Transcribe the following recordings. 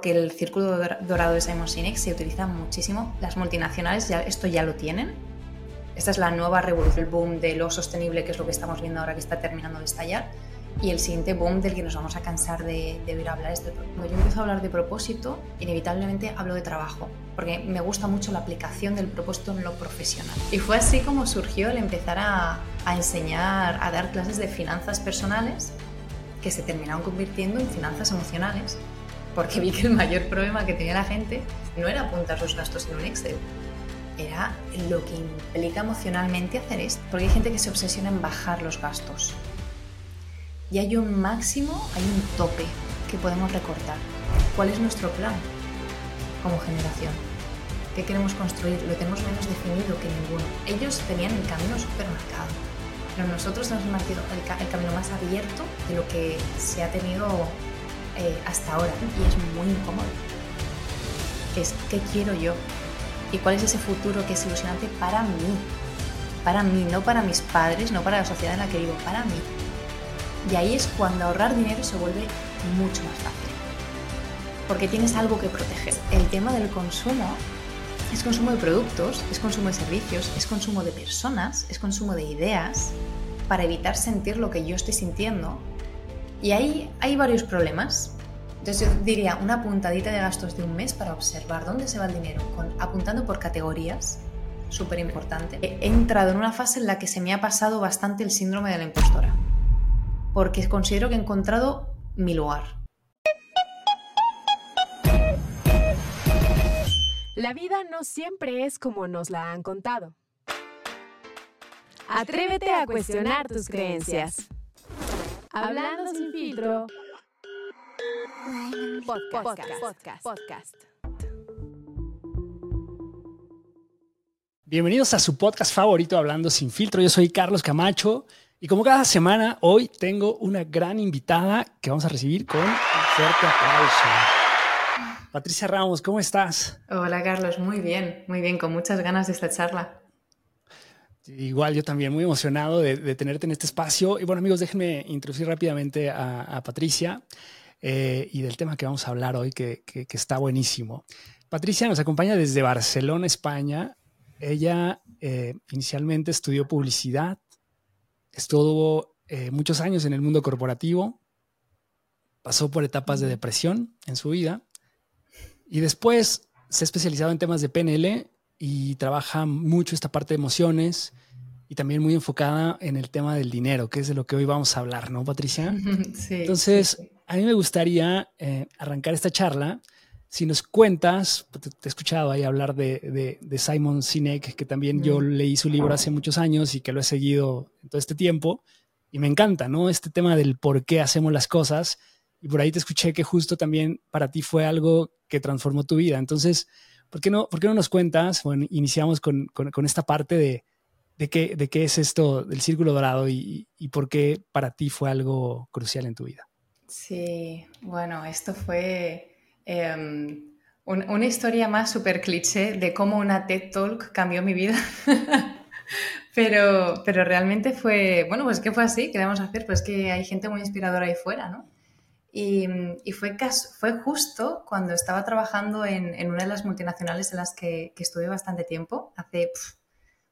que el círculo dorado de Simon Sinek se utiliza muchísimo. Las multinacionales ya, esto ya lo tienen. Esta es la nueva revolución, el boom de lo sostenible, que es lo que estamos viendo ahora que está terminando de estallar. Y el siguiente boom del que nos vamos a cansar de, de oír hablar es de Cuando yo empiezo a hablar de propósito, inevitablemente hablo de trabajo, porque me gusta mucho la aplicación del propósito en lo profesional. Y fue así como surgió el empezar a, a enseñar, a dar clases de finanzas personales que se terminaron convirtiendo en finanzas emocionales porque vi que el mayor problema que tenía la gente no era apuntar sus gastos en un Excel, era lo que implica emocionalmente hacer esto. Porque hay gente que se obsesiona en bajar los gastos. Y hay un máximo, hay un tope que podemos recortar. ¿Cuál es nuestro plan como generación? ¿Qué queremos construir? Lo tenemos menos definido que ninguno. Ellos tenían el camino súper marcado, pero nosotros hemos marcado el, el camino más abierto de lo que se ha tenido eh, hasta ahora y es muy incómodo. Es qué quiero yo y cuál es ese futuro que es ilusionante para mí, para mí, no para mis padres, no para la sociedad en la que vivo, para mí. Y ahí es cuando ahorrar dinero se vuelve mucho más fácil, porque tienes algo que proteger. El tema del consumo es consumo de productos, es consumo de servicios, es consumo de personas, es consumo de ideas, para evitar sentir lo que yo estoy sintiendo y ahí hay varios problemas. Entonces yo diría una puntadita de gastos de un mes para observar dónde se va el dinero, apuntando por categorías, súper importante. He entrado en una fase en la que se me ha pasado bastante el síndrome de la impostora, porque considero que he encontrado mi lugar. La vida no siempre es como nos la han contado. Atrévete a cuestionar tus creencias. Hablando sin filtro. Podcast, podcast, Bienvenidos a su podcast favorito Hablando sin filtro. Yo soy Carlos Camacho y como cada semana hoy tengo una gran invitada que vamos a recibir con un fuerte aplauso. Patricia Ramos, ¿cómo estás? Hola Carlos, muy bien, muy bien, con muchas ganas de esta charla. Igual yo también muy emocionado de, tenerte en este espacio. Y bueno amigos, déjenme introducir rápidamente a, Patricia eh, y del tema que vamos a hablar hoy, que, está buenísimo. Patricia nos acompaña desde Barcelona, España. Ella eh, inicialmente estudió publicidad, estuvo eh, muchos años en el mundo corporativo, pasó por etapas de depresión en su vida y después se ha especializado en temas de PNL y trabaja mucho esta parte de emociones y también muy enfocada en el tema del dinero, que es de lo que hoy vamos a hablar, ¿no, Patricia? Sí. Entonces, a mí me gustaría eh, arrancar esta charla. Si nos cuentas, te, he escuchado ahí hablar de, de, Simon Sinek, que también yo leí su libro hace muchos años y que lo he seguido en todo este tiempo, y me encanta, ¿no? Este tema del por qué hacemos las cosas. Y por ahí te escuché que justo también para ti fue algo que transformó tu vida. Entonces, ¿Por qué no, por qué no nos cuentas? Bueno, iniciamos con, con, esta parte de, de, qué, de qué es esto del círculo dorado y, y, por qué para ti fue algo crucial en tu vida. Sí, bueno, esto fue em, una historia más súper cliché de cómo una TED Talk cambió mi vida. pero, pero realmente fue, bueno, pues que fue así, ¿qué debemos hacer? Pues que hay gente muy inspiradora ahí fuera, ¿no? Y, fue, fue justo cuando estaba trabajando en, una de las multinacionales en las que, que estuve bastante tiempo, hace,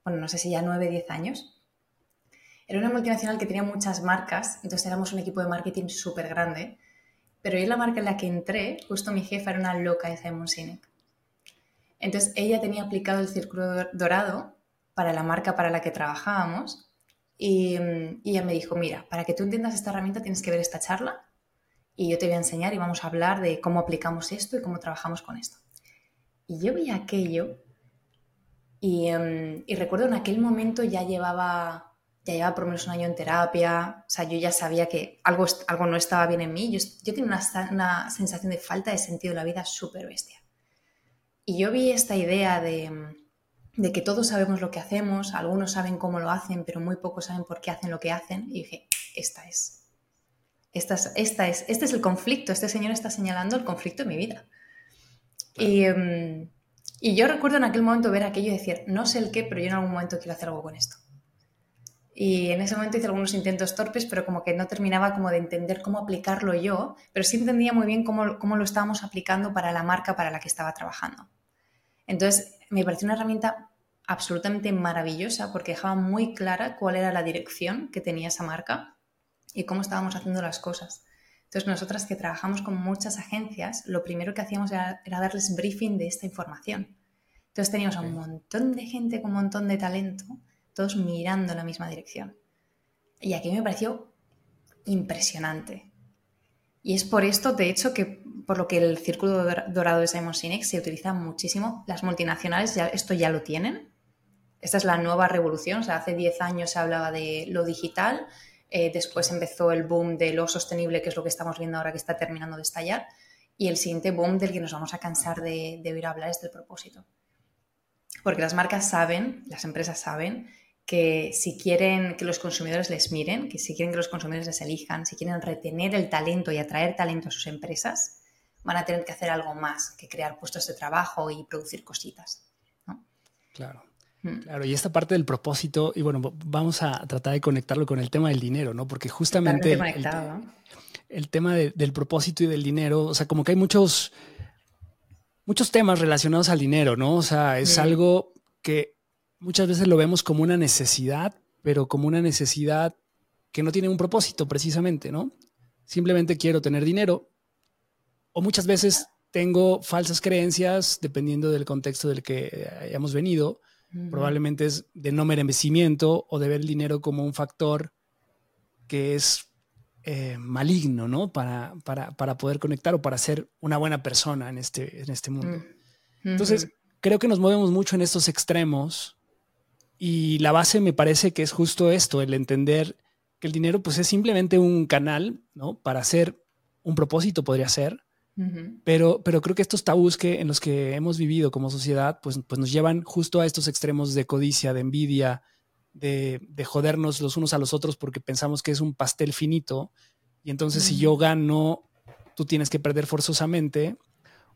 bueno, no sé si ya nueve, diez años. Era una multinacional que tenía muchas marcas, entonces éramos un equipo de marketing súper grande, pero en la marca en la que entré, justo mi jefa era una loca de Simon Sinek. Entonces ella tenía aplicado el círculo dorado para la marca para la que trabajábamos y, y ella me dijo, mira, para que tú entiendas esta herramienta tienes que ver esta charla y yo te voy a enseñar y vamos a hablar de cómo aplicamos esto y cómo trabajamos con esto. Y yo vi aquello y, em, y, recuerdo en aquel momento ya llevaba, ya llevaba por lo menos un año en terapia, o sea, yo ya sabía que algo, algo no estaba bien en mí, yo, yo tenía una, una sensación de falta de sentido de la vida súper bestia. Y yo vi esta idea de, de que todos sabemos lo que hacemos, algunos saben cómo lo hacen, pero muy pocos saben por qué hacen lo que hacen, y dije, esta es, esta esta es, este es el conflicto, este señor está señalando el conflicto de mi vida. Em, y, yo recuerdo en aquel momento ver aquello y decir, no sé el qué, pero yo en algún momento quiero hacer algo con esto. y en ese momento hice algunos intentos torpes, pero como que no terminaba como de entender cómo aplicarlo yo, pero sí entendía muy bien cómo, cómo lo estábamos aplicando para la marca para la que estaba trabajando. Entonces, me pareció una herramienta absolutamente maravillosa porque dejaba muy clara cuál era la dirección que tenía esa marca y cómo estábamos haciendo las cosas. Entonces, nosotras que trabajamos con muchas agencias, lo primero que hacíamos era, darles briefing de esta información. Entonces, teníamos a un montón de gente con un montón de talento todos mirando en la misma dirección. Y aquí me pareció impresionante. Y es por esto, de hecho, que por lo que el círculo dorado de Simon Sinek se utiliza muchísimo. Las multinacionales ya, esto ya lo tienen. Esta es la nueva revolución. O sea, hace 10 años se hablaba de lo digital, eh, después empezó el boom de lo sostenible, que es lo que estamos viendo ahora que está terminando de estallar, y el siguiente boom del que nos vamos a cansar de, de oír hablar es del propósito. Porque las marcas saben, las empresas saben que si quieren que los consumidores les miren, que si quieren que los consumidores les elijan, si quieren retener el talento y atraer talento a sus empresas, van a tener que hacer algo más que crear puestos de trabajo y producir cositas. Claro. Claro, y esta parte del propósito, y bueno, vamos a tratar de conectarlo con el tema del dinero, ¿no? Porque justamente el, tema del propósito y del dinero, o sea, como que hay muchos, muchos temas relacionados al dinero, ¿no? O sea, es algo que muchas veces lo vemos como una necesidad, pero como una necesidad que no tiene un propósito precisamente, ¿no? Simplemente quiero tener dinero o muchas veces tengo falsas creencias dependiendo del contexto del que hayamos venido. Probablemente es de no merecimiento o de ver el dinero como un factor que es eh, maligno, ¿no? Para, para, poder conectar o para ser una buena persona en este, en este mundo. Mm. Entonces, creo que nos movemos mucho en estos extremos y la base me parece que es justo esto, el entender que el dinero pues es simplemente un canal, ¿no? Para hacer un propósito podría ser, pero, pero creo que estos tabús que, en los que hemos vivido como sociedad pues, pues nos llevan justo a estos extremos de codicia, de envidia, de, de, jodernos los unos a los otros porque pensamos que es un pastel finito y entonces si yo gano, tú tienes que perder forzosamente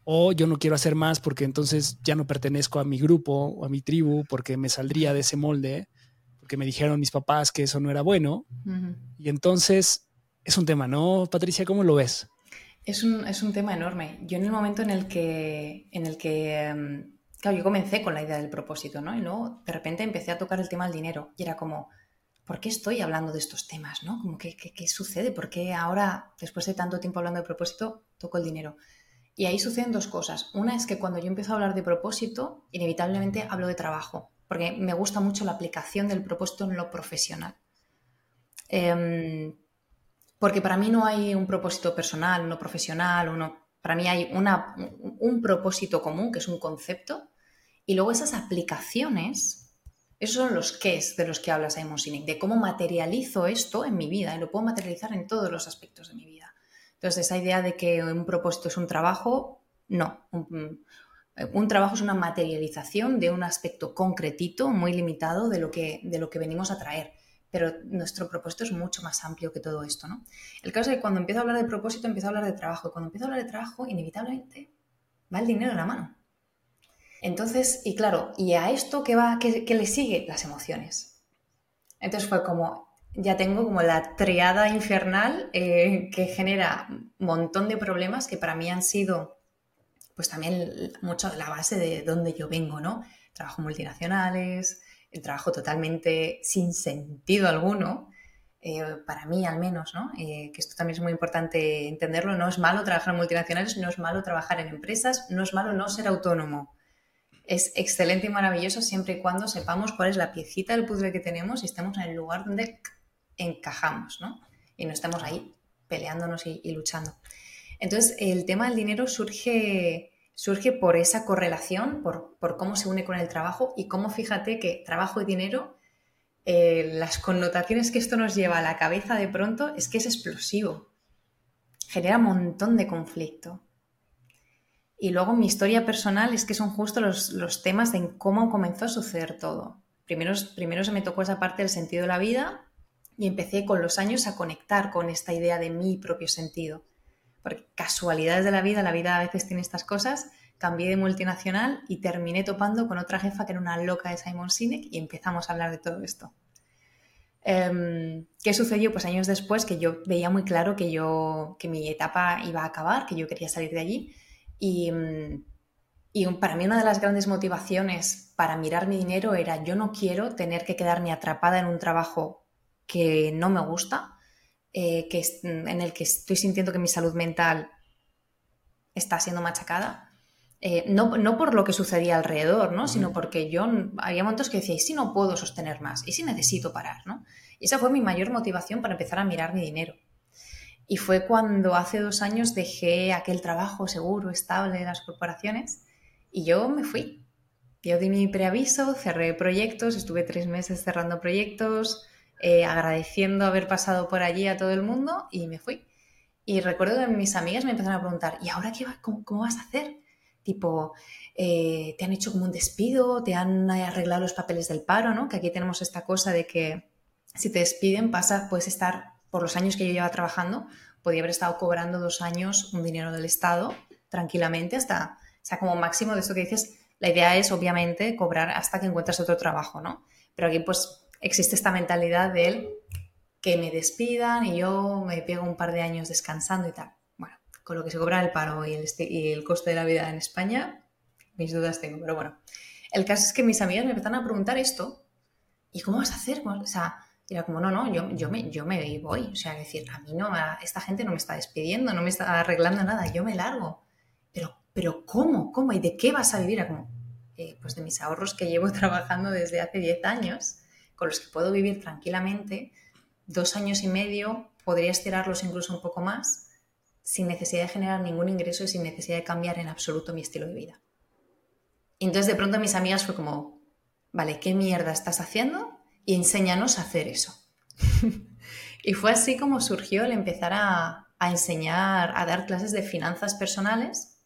o yo no quiero hacer más porque entonces ya no pertenezco a mi grupo o a mi tribu porque me saldría de ese molde, porque me dijeron mis papás que eso no era bueno. Y entonces es un tema, ¿no, Patricia? ¿Cómo lo ves? Es un, es un tema enorme. Yo en el momento en el que, en el que em, claro, yo comencé con la idea del propósito, ¿no? Y luego de repente empecé a tocar el tema del dinero y era como, ¿por qué estoy hablando de estos temas, ¿no? Como, ¿qué, qué, qué sucede? ¿Por qué ahora, después de tanto tiempo hablando de propósito, toco el dinero? Y ahí suceden dos cosas. Una es que cuando yo empiezo a hablar de propósito, inevitablemente hablo de trabajo, porque me gusta mucho la aplicación del propósito en lo profesional. Em, porque para mí no hay un propósito personal, uno profesional, uno, para mí hay una, un propósito común, que es un concepto, y luego esas aplicaciones, esos son los es de los que habla Simon Sinek, de cómo materializo esto en mi vida, y lo puedo materializar en todos los aspectos de mi vida. Entonces, esa idea de que un propósito es un trabajo, no. Un, trabajo es una materialización de un aspecto concretito, muy limitado de lo que, de lo que venimos a traer. Pero nuestro propósito es mucho más amplio que todo esto, ¿no? El caso es que cuando empiezo a hablar de propósito, empiezo a hablar de trabajo. Y cuando empiezo a hablar de trabajo, inevitablemente va el dinero en la mano. Entonces, y claro, ¿y a esto qué, va, qué, le sigue? Las emociones. Entonces fue como, ya tengo como la triada infernal eh, que genera un montón de problemas que para mí han sido pues también mucho la base de donde yo vengo, ¿no? Trabajo multinacionales, el trabajo totalmente sin sentido alguno, eh, para mí al menos, ¿no? Eh, que esto también es muy importante entenderlo, no es malo trabajar en multinacionales, no es malo trabajar en empresas, no es malo no ser autónomo es excelente y maravilloso siempre y cuando sepamos cuál es la piecita del puzzle que tenemos y estemos en el lugar donde encajamos, ¿no? Y no estamos ahí peleándonos y, luchando. Entonces, el tema del dinero surge, surge por esa correlación, por, cómo se une con el trabajo y cómo fíjate que trabajo y dinero, eh, las connotaciones que esto nos lleva a la cabeza de pronto es que es explosivo. Genera un montón de conflicto. Y luego mi historia personal es que son justo los, los temas de cómo comenzó a suceder todo. Primero, primero se me tocó esa parte del sentido de la vida, y empecé con los años a conectar con esta idea de mi propio sentido. Porque casualidades de la vida, la vida a veces tiene estas cosas, cambié de multinacional y terminé topando con otra jefa que era una loca de Simon Sinek y empezamos a hablar de todo esto. Em, ¿Qué sucedió? Pues años después que yo veía muy claro que yo, que mi etapa iba a acabar, que yo quería salir de allí y, y para mí una de las grandes motivaciones para mirar mi dinero era yo no quiero tener que quedarme atrapada en un trabajo que no me gusta, eh, que, en el que estoy sintiendo que mi salud mental está siendo machacada. Eh, no, no, por lo que sucedía alrededor, ¿no? sino porque yo había momentos que decía, ¿y si no puedo sostener más? ¿Y si necesito parar? ¿no? Y esa fue mi mayor motivación para empezar a mirar mi dinero. Y fue cuando hace dos años dejé aquel trabajo seguro, estable de las corporaciones y yo me fui. Yo di mi preaviso, cerré proyectos, estuve tres meses cerrando proyectos, eh, agradeciendo haber pasado por allí a todo el mundo y me fui. Y recuerdo que mis amigas me empezaron a preguntar, ¿y ahora qué cómo, vas a hacer? Tipo, eh, ¿te han hecho como un despido? ¿Te han arreglado los papeles del paro? ¿no? Que aquí tenemos esta cosa de que si te despiden, pasa, puedes estar, por los años que yo llevaba trabajando, podía haber estado cobrando dos años un dinero del Estado tranquilamente hasta o sea, como máximo de esto que dices, la idea es obviamente cobrar hasta que encuentres otro trabajo, ¿no? Pero aquí pues existe esta mentalidad de él que me despidan y yo me pego un par de años descansando y tal. Bueno, con lo que se cobra el paro y el, coste de la vida en España, mis dudas tengo, pero bueno. El caso es que mis amigas me empezaron a preguntar esto, ¿y cómo vas a hacer? O sea, era como, no, no, yo, yo, me, yo me voy. O sea, decir, a mí no, esta gente no me está despidiendo, no me está arreglando nada, yo me largo. Pero pero ¿cómo? ¿Cómo? ¿Y de qué vas a vivir? como, eh, pues de mis ahorros que llevo trabajando desde hace 10 años, con los que puedo vivir tranquilamente, dos años y medio, podría estirarlos incluso un poco más, sin necesidad de generar ningún ingreso y sin necesidad de cambiar en absoluto mi estilo de vida. Y entonces de pronto mis amigas fue como, vale, ¿qué mierda estás haciendo? Y enséñanos a hacer eso. y fue así como surgió el empezar a, a enseñar, a dar clases de finanzas personales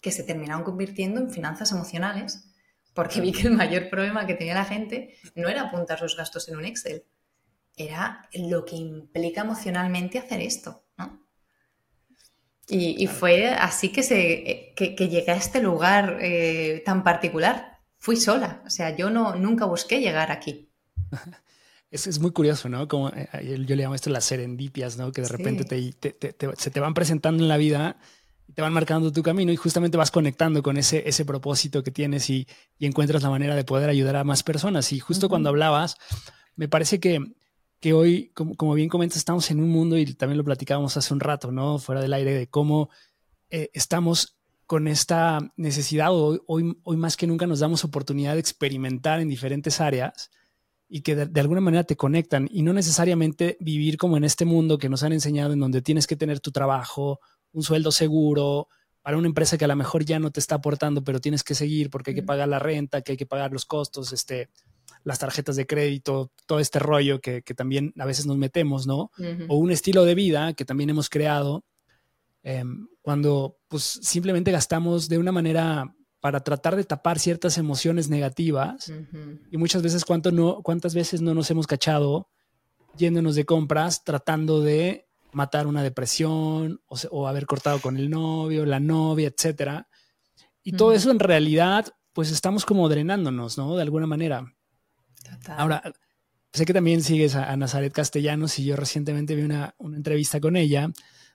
que se terminaron convirtiendo en finanzas emocionales, porque vi que el mayor problema que tenía la gente no era apuntar sus gastos en un Excel, era lo que implica emocionalmente hacer esto, ¿no? Y, fue así que, se, que, llegué a este lugar eh, tan particular. Fui sola, o sea, yo no, nunca busqué llegar aquí. Es, es, muy curioso, ¿no? Como eh, yo le llamo esto las serendipias, ¿no? Que de repente se te van presentando en la vida te van marcando tu camino y justamente vas conectando con ese, ese propósito que tienes y, encuentras la manera de poder ayudar a más personas. Y justo cuando hablabas, me parece que, que hoy, como, bien comentas, estamos en un mundo y también lo platicábamos hace un rato, ¿no? Fuera del aire, de cómo eh, estamos con esta necesidad, o hoy, hoy más que nunca nos damos oportunidad de experimentar en diferentes áreas y que de, de, alguna manera te conectan y no necesariamente vivir como en este mundo que nos han enseñado en donde tienes que tener tu trabajo un sueldo seguro para una empresa que a lo mejor ya no te está aportando, pero tienes que seguir porque hay que pagar la renta, que hay que pagar los costos, este, las tarjetas de crédito, todo este rollo que, también a veces nos metemos, ¿no? O un estilo de vida que también hemos creado em, cuando pues simplemente gastamos de una manera para tratar de tapar ciertas emociones negativas y muchas veces cuánto no, cuántas veces no nos hemos cachado yéndonos de compras tratando de matar una depresión o, haber cortado con el novio, la novia, etcétera. Y todo eso en realidad, pues estamos como drenándonos, ¿no? De alguna manera. Ahora, sé que también sigues a, Nazaret Castellanos y yo recientemente vi una, una, entrevista con ella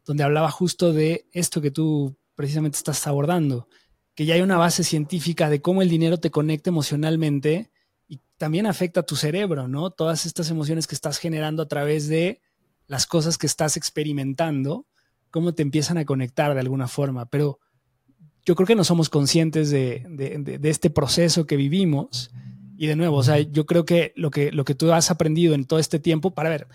donde hablaba justo de esto que tú precisamente estás abordando, que ya hay una base científica de cómo el dinero te conecta emocionalmente y también afecta a tu cerebro, ¿no? Todas estas emociones que estás generando a través de las cosas que estás experimentando, cómo te empiezan a conectar de alguna forma. Pero yo creo que no somos conscientes de, este proceso que vivimos. Y de nuevo, o sea, yo creo que lo, que lo que tú has aprendido en todo este tiempo, para ver,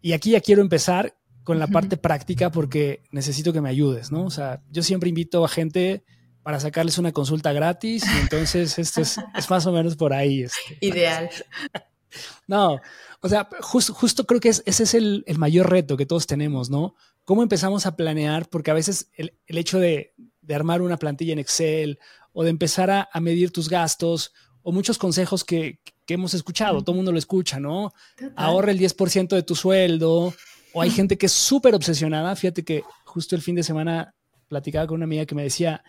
y aquí ya quiero empezar con la parte práctica porque necesito que me ayudes, ¿no? O sea, yo siempre invito a gente para sacarles una consulta gratis y entonces esto es, más o menos por ahí. Este. Ideal. No, o sea, justo creo que ese es el, mayor reto que todos tenemos, ¿no? ¿Cómo empezamos a planear? Porque a veces el, hecho de, armar una plantilla en Excel o de empezar a, medir tus gastos o muchos consejos que, hemos escuchado, todo el mundo lo escucha, ¿no? Ahorra el 10% de tu sueldo. O hay gente que es súper obsesionada. Fíjate que justo el fin de semana platicaba con una amiga que me decía,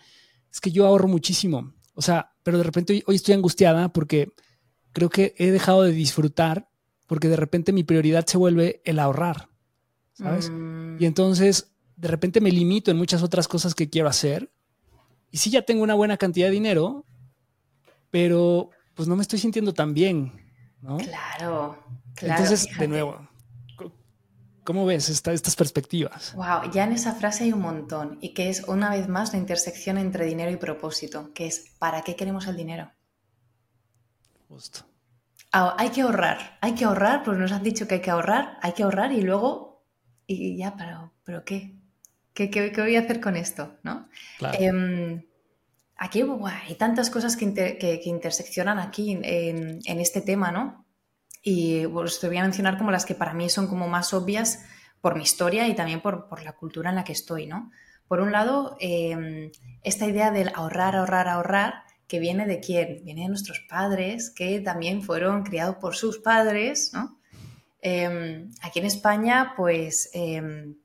es que yo ahorro muchísimo. O sea, pero de repente hoy estoy angustiada porque creo que he dejado de disfrutar porque de repente mi prioridad se vuelve el ahorrar, ¿sabes? Mm, Y entonces de repente me limito en muchas otras cosas que quiero hacer. Y sí ya tengo una buena cantidad de dinero, pero pues no me estoy sintiendo tan bien, ¿no? claro, claro. entonces, fíjate. de nuevo, ¿cómo ves esta- estas perspectivas? Wow, ya en esa frase hay un montón y que es una vez más la intersección entre dinero y propósito, que es ¿para qué queremos el dinero? Justo. Ah, hay que ahorrar, hay que ahorrar, pues nos han dicho que hay que ahorrar, hay que ahorrar y luego, y ya, pero, ¿pero qué? ¿Qué, qué, qué voy a hacer con esto? ¿no? Claro. Em, aquí hay tantas cosas que, inter- que- que interseccionan aquí en, en este tema, ¿no? Y pues, te voy a mencionar como las que para mí son como más obvias por mi historia y también por, por la cultura en la que estoy, ¿no? Por un lado, em, esta idea del ahorrar, ahorrar, ahorrar, que viene de quién? Viene de nuestros padres, que también fueron criados por sus padres. Em, aquí en España, pues em,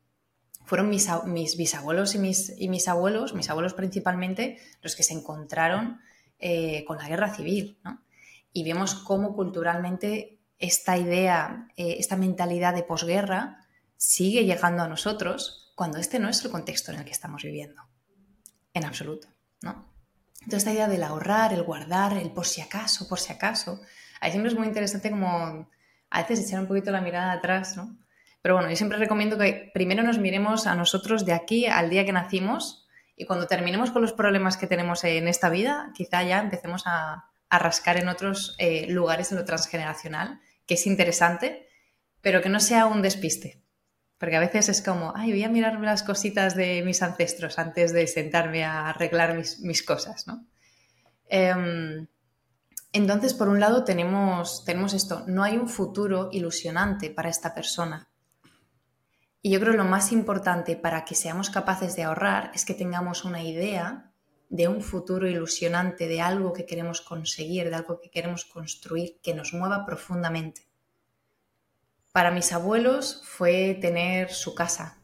fueron mis, bisabuelos y mis, abuelos, mis abuelos principalmente, los que se encontraron eh, con la guerra civil. Y vemos cómo culturalmente esta idea, eh, esta mentalidad de posguerra sigue llegando a nosotros cuando este no es el contexto en el que estamos viviendo. En absoluto, ¿no? Entonces esta idea del ahorrar, el guardar, el por si acaso, por si acaso, ahí siempre es muy interesante como a veces echar un poquito la mirada atrás, ¿no? Pero bueno, yo siempre recomiendo que primero nos miremos a nosotros de aquí al día que nacimos y cuando terminemos con los problemas que tenemos en esta vida, quizá ya empecemos a, rascar en otros eh, lugares en lo transgeneracional, que es interesante, pero que no sea un despiste. Porque a veces es como, ay, voy a mirarme las cositas de mis ancestros antes de sentarme a arreglar mis, mis cosas, ¿no? Em, entonces, por un lado, tenemos, tenemos esto, no hay un futuro ilusionante para esta persona. Y yo creo que lo más importante para que seamos capaces de ahorrar es que tengamos una idea de un futuro ilusionante, de algo que queremos conseguir, de algo que queremos construir, que nos mueva profundamente. Para mis abuelos fue tener su casa,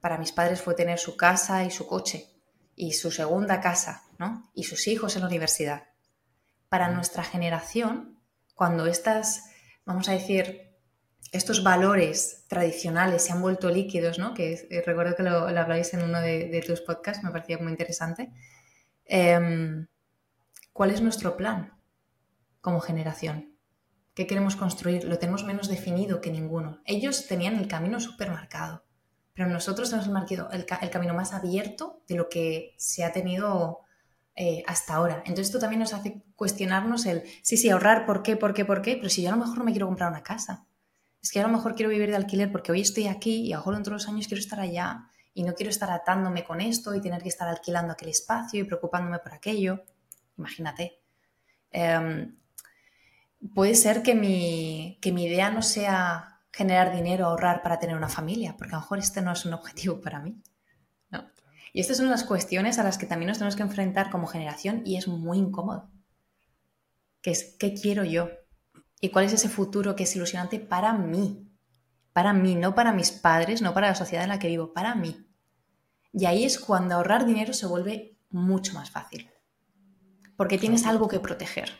para mis padres fue tener su casa y su coche, y su segunda casa, ¿no? Y sus hijos en la universidad. Para nuestra generación, cuando estas, vamos a decir, estos valores tradicionales se han vuelto líquidos, ¿no? Que eh, recuerdo que lo, lo habláis en uno de, de, tus podcasts, me parecía muy interesante. Eh, ¿Cuál es nuestro plan como generación? ¿Qué queremos construir? Lo tenemos menos definido que ninguno. Ellos tenían el camino súper marcado, pero nosotros tenemos marcado el, camino más abierto de lo que se ha tenido eh, hasta ahora. Entonces esto también nos hace cuestionarnos el, sí, sí, ahorrar, ¿por qué, por qué, por qué? Pero si yo a lo mejor no me quiero comprar una casa. Es que a lo mejor quiero vivir de alquiler porque hoy estoy aquí y a lo mejor dentro de los años quiero estar allá y no quiero estar atándome con esto y tener que estar alquilando aquel espacio y preocupándome por aquello. Imagínate. Eh, puede ser que mi, que mi idea no sea generar dinero, ahorrar para tener una familia, porque a lo mejor este no es un objetivo para mí. ¿no? Y estas son las cuestiones a las que también nos tenemos que enfrentar como generación y es muy incómodo. Que es, ¿qué quiero yo? ¿Y cuál es ese futuro que es ilusionante para mí? Para mí, no para mis padres, no para la sociedad en la que vivo, para mí. Y ahí es cuando ahorrar dinero se vuelve mucho más fácil. Porque tienes algo que proteger.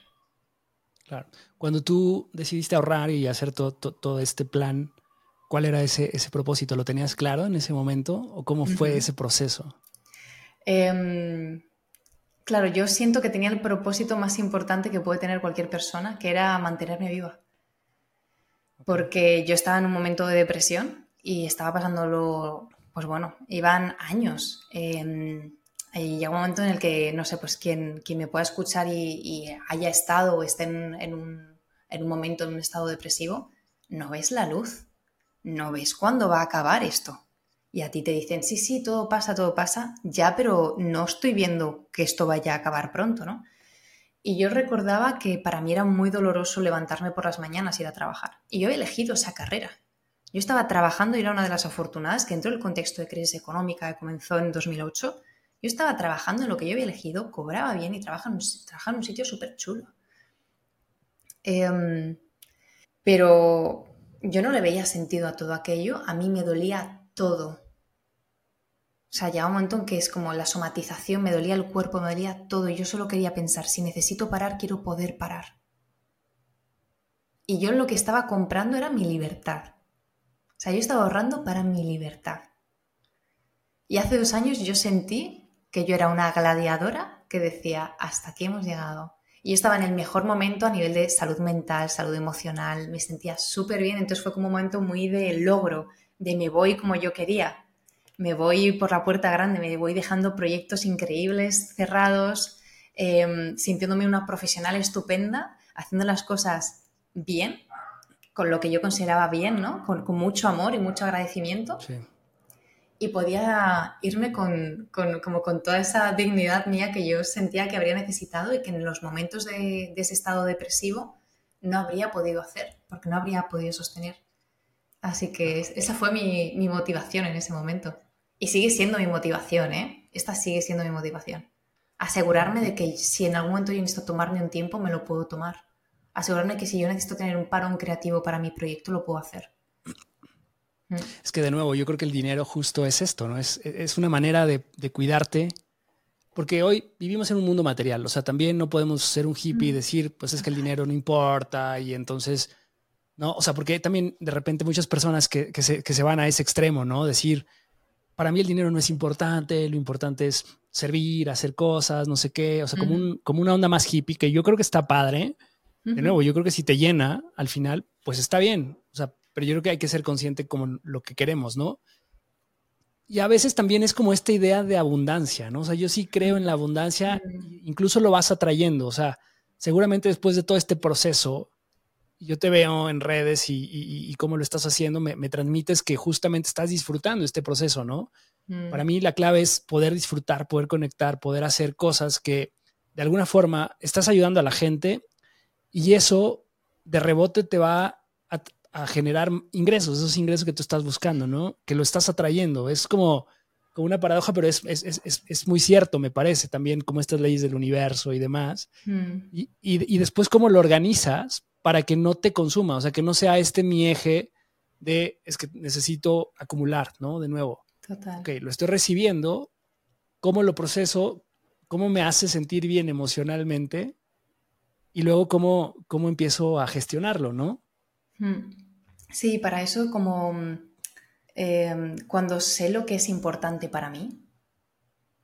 Claro. Cuando tú decidiste ahorrar y hacer todo, todo, todo este plan, ¿cuál era ese, ese, propósito? ¿Lo tenías claro en ese momento o cómo fue uh -huh. ese proceso? Eh, claro, yo siento que tenía el propósito más importante que puede tener cualquier persona, que era mantenerme viva. Porque yo estaba en un momento de depresión y estaba pasándolo, pues bueno, iban años. Eh, y llega un momento en el que, no sé, pues quien, quien me pueda escuchar y, y haya estado o esté en, un, en, un, momento en un estado depresivo, no ves la luz, no ves cuándo va a acabar esto. Y a ti te dicen, sí, sí, todo pasa, todo pasa, ya, pero no estoy viendo que esto vaya a acabar pronto, ¿no? Y yo recordaba que para mí era muy doloroso levantarme por las mañanas e ir a trabajar. Y yo he elegido esa carrera. Yo estaba trabajando y era una de las afortunadas que entró en el contexto de crisis económica que comenzó en 2008 yo estaba trabajando en lo que yo había elegido, cobraba bien y trabajaba en un, sitio súper chulo. Eh, pero yo no le veía sentido a todo aquello, a mí me dolía todo. O sea, llegaba un momento en que es como la somatización, me dolía el cuerpo, me dolía todo y yo solo quería pensar, si necesito parar, quiero poder parar. y yo lo que estaba comprando era mi libertad. O sea, yo estaba ahorrando para mi libertad. Y hace dos años yo sentí que yo era una gladiadora que decía, hasta aquí hemos llegado. Y yo estaba en el mejor momento a nivel de salud mental, salud emocional, me sentía súper bien, entonces fue como un momento muy de logro, de me voy como yo quería, me voy por la puerta grande, me voy dejando proyectos increíbles, cerrados, em, sintiéndome una profesional estupenda, haciendo las cosas bien, con lo que yo consideraba bien, ¿no? Con, mucho amor y mucho agradecimiento. Y podía irme con, como con toda esa dignidad mía que yo sentía que habría necesitado y que en los momentos de, ese estado depresivo no habría podido hacer, porque no habría podido sostener. Así que esa fue mi, mi motivación en ese momento. Y sigue siendo mi motivación, ¿eh? Esta sigue siendo mi motivación. Asegurarme de que si en algún momento yo necesito tomarme un tiempo, me lo puedo tomar asegurarme que si yo necesito tener un parón creativo para mi proyecto, lo puedo hacer. Mm. Es que de nuevo, yo creo que el dinero justo es esto, ¿no? Es, es una manera de, de, cuidarte, porque hoy vivimos en un mundo material, o sea, también no podemos ser un hippie y mm. decir, pues es que el dinero no importa y entonces, ¿no? O sea, porque también de repente muchas personas que, que, se, que se van a ese extremo, ¿no? Decir, para mí el dinero no es importante, lo importante es servir, hacer cosas, no sé qué, o sea, como, un, como una onda más hippie que yo creo que está padre, de nuevo, yo creo que si te llena al final, pues está bien. Pero yo creo que hay que ser consciente como lo que queremos, ¿no? Y a veces también es como esta idea de abundancia, ¿no? O sea, yo sí creo en la abundancia, incluso lo vas atrayendo. O sea, seguramente después de todo este proceso, yo te veo en redes y, cómo lo estás haciendo, me, transmites que justamente estás disfrutando este proceso, ¿no? Mm. Para mí la clave es poder disfrutar, poder conectar, poder hacer cosas que de alguna forma estás ayudando a la gente y eso de rebote te va a, generar ingresos, esos ingresos que tú estás buscando, ¿no? Que lo estás atrayendo. Es como, como una paradoja, pero es, es, muy cierto, me parece, también como estas leyes del universo y demás. Mm. Y, y, después cómo lo organizas para que no te consuma, o sea, que no sea este mi eje de, es que necesito acumular, ¿no? De nuevo. Total. Ok, lo estoy recibiendo, cómo lo proceso, cómo me hace sentir bien emocionalmente y luego cómo, cómo empiezo a gestionarlo, ¿no? Hmm. Sí, para eso como em, cuando sé lo que es importante para mí,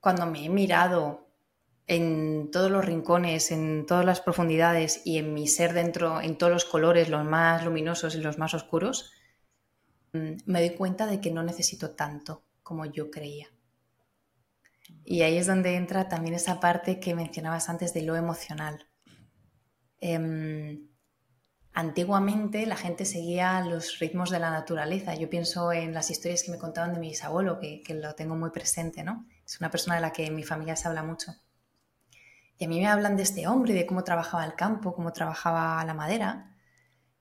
cuando me he mirado en todos los rincones, en todas las profundidades y en mi ser dentro, en todos los colores, los más luminosos y los más oscuros, mm, me doy cuenta de que no necesito tanto como yo creía. Y ahí es donde entra también esa parte que mencionabas antes de lo emocional. Em, antiguamente la gente seguía los ritmos de la naturaleza. Yo pienso en las historias que me contaban de mi bisabuelo, que, lo tengo muy presente, ¿no? Es una persona de la que en mi familia se habla mucho. Y a mí me hablan de este hombre, de cómo trabajaba el campo, cómo trabajaba la madera,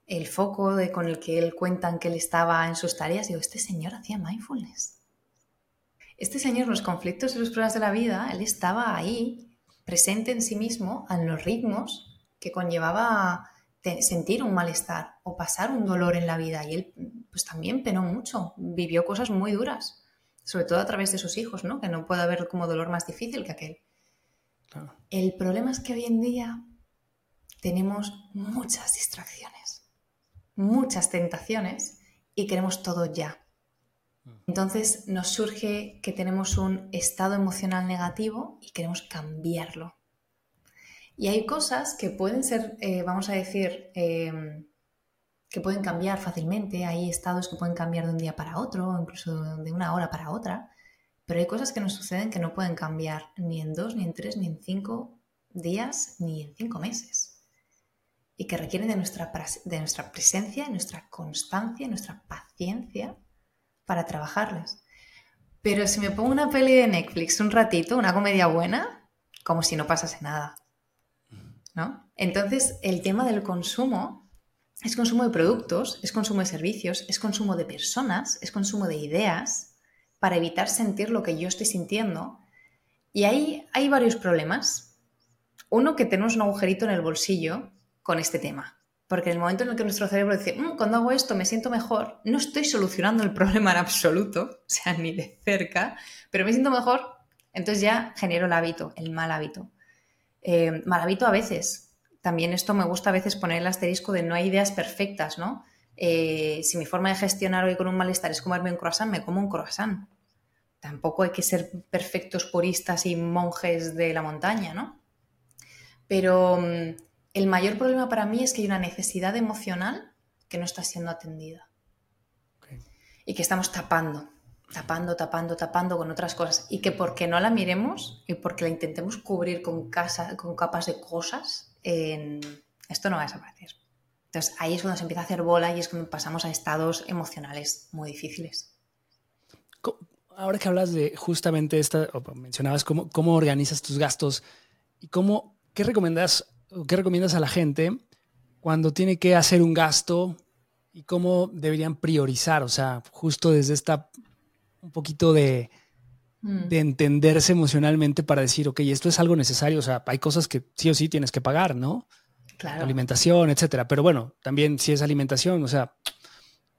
el foco con el que él cuentan que él estaba en sus tareas. Digo, este señor hacía mindfulness. Este señor, los conflictos y los problemas de la vida, él estaba ahí, presente en sí mismo, en los ritmos que conllevaba sentir un malestar o pasar un dolor en la vida. Y él pues también penó mucho, vivió cosas muy duras, sobre todo a través de sus hijos, ¿no? que no puede haber como dolor más difícil que aquel. El problema es que hoy en día tenemos muchas distracciones, muchas tentaciones y queremos todo ya. Mm. Entonces nos surge que tenemos un estado emocional negativo y queremos cambiarlo. Y hay cosas que pueden ser, eh, vamos a decir, em, que pueden cambiar fácilmente. Hay estados que pueden cambiar de un día para otro, incluso de una hora para otra. Pero hay cosas que nos suceden que no pueden cambiar ni en dos, ni en tres, ni en cinco días, ni en cinco meses. Y que requieren de nuestra, de nuestra presencia, nuestra constancia, nuestra paciencia para trabajarlas. Pero si me pongo una peli de Netflix un ratito, una comedia buena, como si no pasase nada. Entonces, el tema del consumo es consumo de productos, es consumo de servicios, es consumo de personas, es consumo de ideas para evitar sentir lo que yo estoy sintiendo. Y ahí hay varios problemas. Uno, que tenemos un agujerito en el bolsillo con este tema. Porque en el momento en el que nuestro cerebro dice, mm, cuando hago esto me siento mejor, no estoy solucionando el problema en absoluto, o sea, ni de cerca, pero me siento mejor, entonces ya genero el hábito, el mal hábito. Eh, mal hábito a veces, también esto me gusta a veces poner el asterisco de no hay ideas perfectas, ¿no? Eh, si mi forma de gestionar hoy con un malestar es comerme un croissant, me como un croissant. Tampoco hay que ser perfectos puristas y monjes de la montaña, ¿no? Pero mm, el mayor problema para mí es que hay una necesidad emocional que no está siendo atendida. Y que estamos tapando, tapando, tapando, tapando con otras cosas. Y que porque no la miremos y porque la intentemos cubrir con, con capas de cosas, esto no va a desaparecer. Entonces ahí es cuando se empieza a hacer bola y es cuando pasamos a estados emocionales muy difíciles. Ahora que hablas de justamente esta, o mencionabas cómo, cómo organizas tus gastos y cómo, ¿qué recomiendas, qué recomiendas a la gente cuando tiene que hacer un gasto y cómo deberían priorizar? O sea, justo desde esta, un poquito de, mm. de entenderse emocionalmente para decir, ok, esto es algo necesario. O sea, hay cosas que sí o sí tienes que pagar, ¿no? alimentación, etcétera. Pero bueno, también si es alimentación, o sea,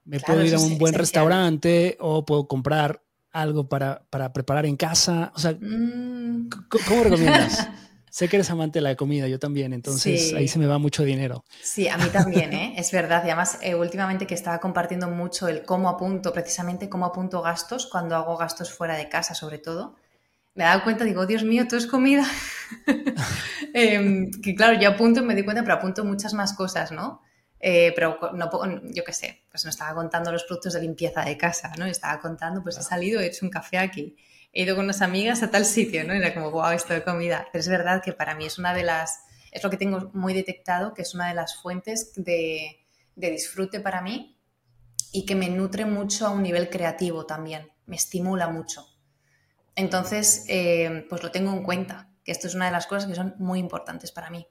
me puedo ir a un buen restaurante o puedo comprar algo para, preparar en casa. O sea, mm. ¿cómo recomiendas? sé que eres amante de la comida, yo también, entonces ahí se me va mucho dinero. Sí, a mí también, ¿eh? es verdad. Y además, eh, últimamente que estaba compartiendo mucho el cómo apunto, precisamente cómo apunto gastos cuando hago gastos fuera de casa, sobre todo me he dado cuenta, digo, Dios mío, todo es comida. Em, que claro, yo apunto y me di cuenta, pero apunto muchas más cosas, ¿no? Eh, pero no, yo qué sé, pues no estaba contando los productos de limpieza de casa, ¿no? Estaba contando, pues he salido, he hecho un café aquí, he ido con unas amigas a tal sitio, ¿no? Era como, wow, esto de comida. Pero es verdad que para mí es una de las, es lo que tengo muy detectado, que es una de las fuentes de, de disfrute para mí y que me nutre mucho a un nivel creativo también, me estimula mucho. Entonces, eh, pues lo tengo en cuenta, que esto es una de las cosas que son muy importantes para mí.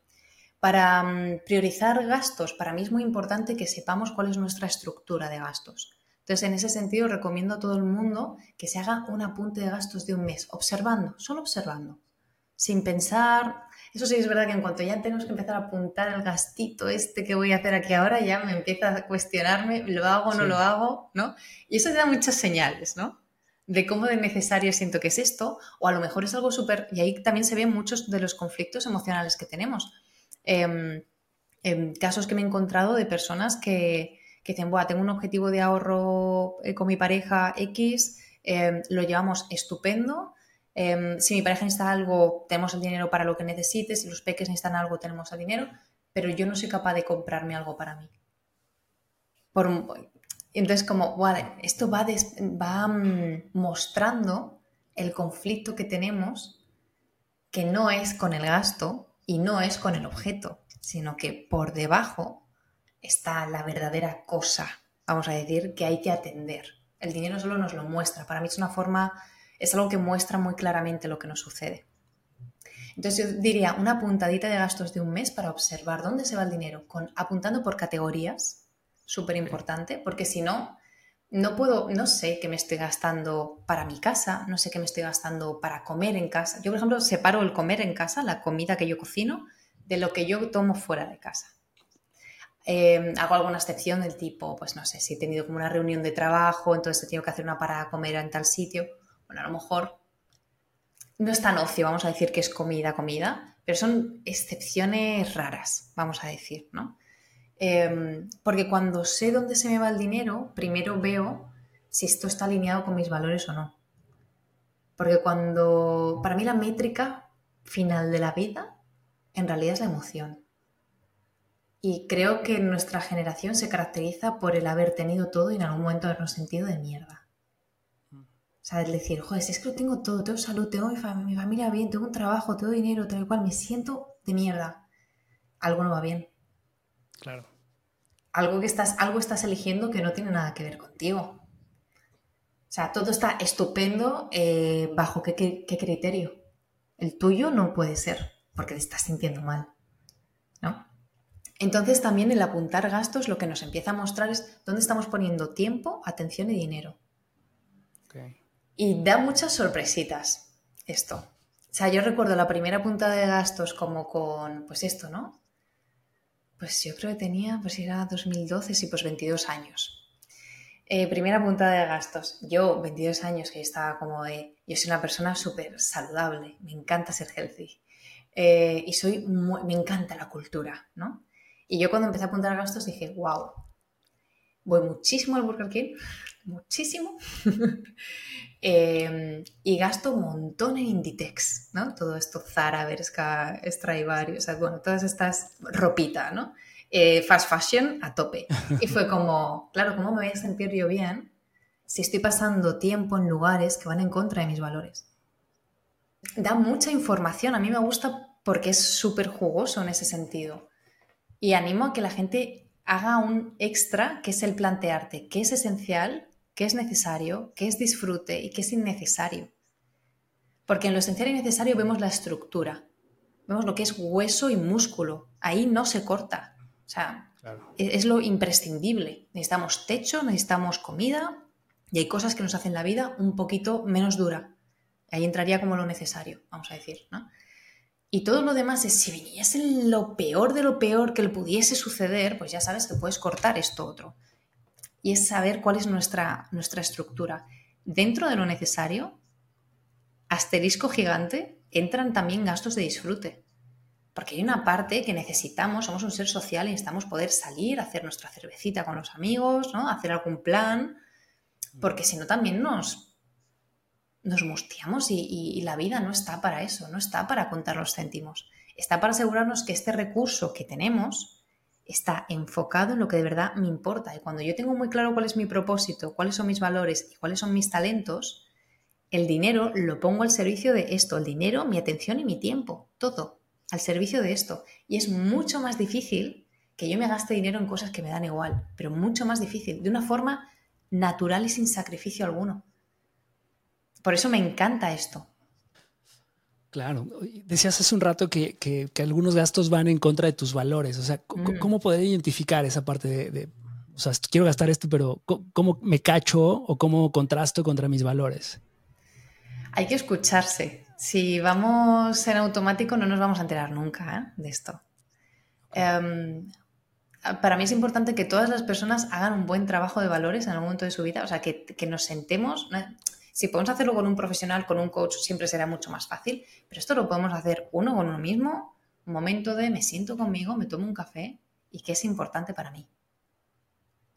Para mm, priorizar gastos, para mí es muy importante que sepamos cuál es nuestra estructura de gastos. Entonces, en ese sentido, recomiendo a todo el mundo que se haga un apunte de gastos de un mes, observando, solo observando, sin pensar. Eso sí es verdad que en cuanto ya tenemos que empezar a apuntar el gastito este que voy a hacer aquí ahora, ya me empieza a cuestionarme, ¿lo hago o no lo hago? ¿no? Y eso te da muchas señales, ¿no? de cómo de necesario siento que es esto, o a lo mejor es algo súper... Y ahí también se ven muchos de los conflictos emocionales que tenemos. Eh, casos que me he encontrado de personas que, dicen, Buah, tengo un objetivo de ahorro eh, con mi pareja X, em, lo llevamos estupendo. Em, si mi pareja necesita algo, tenemos el dinero para lo que necesite. Si los peques necesitan algo, tenemos el dinero. Pero yo no soy capaz de comprarme algo para mí. Por, entonces, como, esto va, va mm, mostrando el conflicto que tenemos, que no es con el gasto y no es con el objeto, sino que por debajo está la verdadera cosa, vamos a decir, que hay que atender. El dinero solo nos lo muestra. Para mí es una forma, es algo que muestra muy claramente lo que nos sucede. Entonces yo diría una puntadita de gastos de un mes para observar dónde se va el dinero, con, apuntando por categorías súper importante, porque si no, no puedo, no sé qué me estoy gastando para mi casa, no sé qué me estoy gastando para comer en casa. Yo, por ejemplo, separo el comer en casa, la comida que yo cocino, de lo que yo tomo fuera de casa. Em, hago alguna excepción del tipo, pues no sé, si he tenido como una reunión de trabajo, entonces he tenido que hacer una para comer en tal sitio. Bueno, a lo mejor no es tan ocio, vamos a decir que es comida, comida, pero son excepciones raras, vamos a decir, ¿no? Em, porque cuando sé dónde se me va el dinero, primero veo si esto está alineado con mis valores o no. Porque cuando, para mí la métrica final de la vida, en realidad es la emoción. Y creo que nuestra generación se caracteriza por el haber tenido todo y en algún momento habernos sentido de mierda. O sea, es decir, joder, si es que lo tengo todo, tengo salud, tengo mi, mi familia bien, tengo un trabajo, tengo dinero, tal y cual, me siento de mierda. Algo no va bien. Claro. Algo que estás, algo estás eligiendo que no tiene nada que ver contigo. O sea, todo está estupendo eh, bajo qué, qué, criterio. El tuyo no puede ser, porque te estás sintiendo mal. ¿No? Entonces también el apuntar gastos lo que nos empieza a mostrar es dónde estamos poniendo tiempo, atención y dinero. Y da muchas sorpresitas esto. O sea, yo recuerdo la primera puntada de gastos como con, pues esto, ¿no? Pues yo creo que tenía, pues era 2012, sí, pues 22 años. Eh, primera puntada de gastos. Yo, 22 años, que estaba como de... Yo soy una persona súper saludable, me encanta ser healthy. eh, y soy me encanta la cultura, ¿no? Y yo cuando empecé a apuntar gastos dije, wow, voy muchísimo al Burger King, muchísimo, em, y gasto un montón en Inditex, ¿no? Todo esto, Zara, Berska, Stradivarius, o sea, bueno, todas estas ropita, ¿no? Eh, fast fashion a tope. Y fue como, claro, ¿cómo me voy a sentir yo bien si estoy pasando tiempo en lugares que van en contra de mis valores? Da mucha información, a mí me gusta porque es súper jugoso en ese sentido. Y animo a que la gente haga un extra, que es el plantearte qué es esencial, qué es necesario, qué es disfrute y qué es innecesario. Porque en lo esencial y necesario vemos la estructura, vemos lo que es hueso y músculo. Ahí no se corta. O sea, e-, es lo imprescindible. Necesitamos techo, necesitamos comida y hay cosas que nos hacen la vida un poquito menos dura. Ahí entraría como lo necesario, vamos a decir, ¿no? Y todo lo demás es, si viniese lo peor de lo peor que le pudiese suceder, pues ya sabes que puedes cortar esto otro. Y es saber cuál es nuestra, nuestra estructura. Dentro de lo necesario, asterisco gigante, entran también gastos de disfrute. Porque hay una parte que necesitamos, somos un ser social y necesitamos poder salir, hacer nuestra cervecita con los amigos, ¿no? hacer algún plan, porque si no también nos, nos mustiamos y, la vida no está para eso, no está para contar los céntimos. Está para asegurarnos que este recurso que tenemos está enfocado en lo que de verdad me importa. Y cuando yo tengo muy claro cuál es mi propósito, cuáles son mis valores y cuáles son mis talentos, el dinero lo pongo al servicio de esto, el dinero, mi atención y mi tiempo, todo al servicio de esto. Y es mucho más difícil que yo me gaste dinero en cosas que me dan igual, pero mucho más difícil, de una forma natural y sin sacrificio alguno. Por eso me encanta esto. Claro, decías hace un rato que, algunos gastos van en contra de tus valores. O sea, mm. ¿cómo poder identificar esa parte de, o sea, quiero gastar esto, pero ¿cómo me cacho o cómo contrasto contra mis valores? Hay que escucharse. Si vamos en automático no nos vamos a enterar nunca ¿eh? de esto. Em, para mí es importante que todas las personas hagan un buen trabajo de valores en algún momento de su vida, o sea, que, que nos sentemos, si podemos hacerlo con un profesional, con un coach, siempre será mucho más fácil, pero esto lo podemos hacer uno con uno mismo, un momento de me siento conmigo, me tomo un café y qué es importante para mí.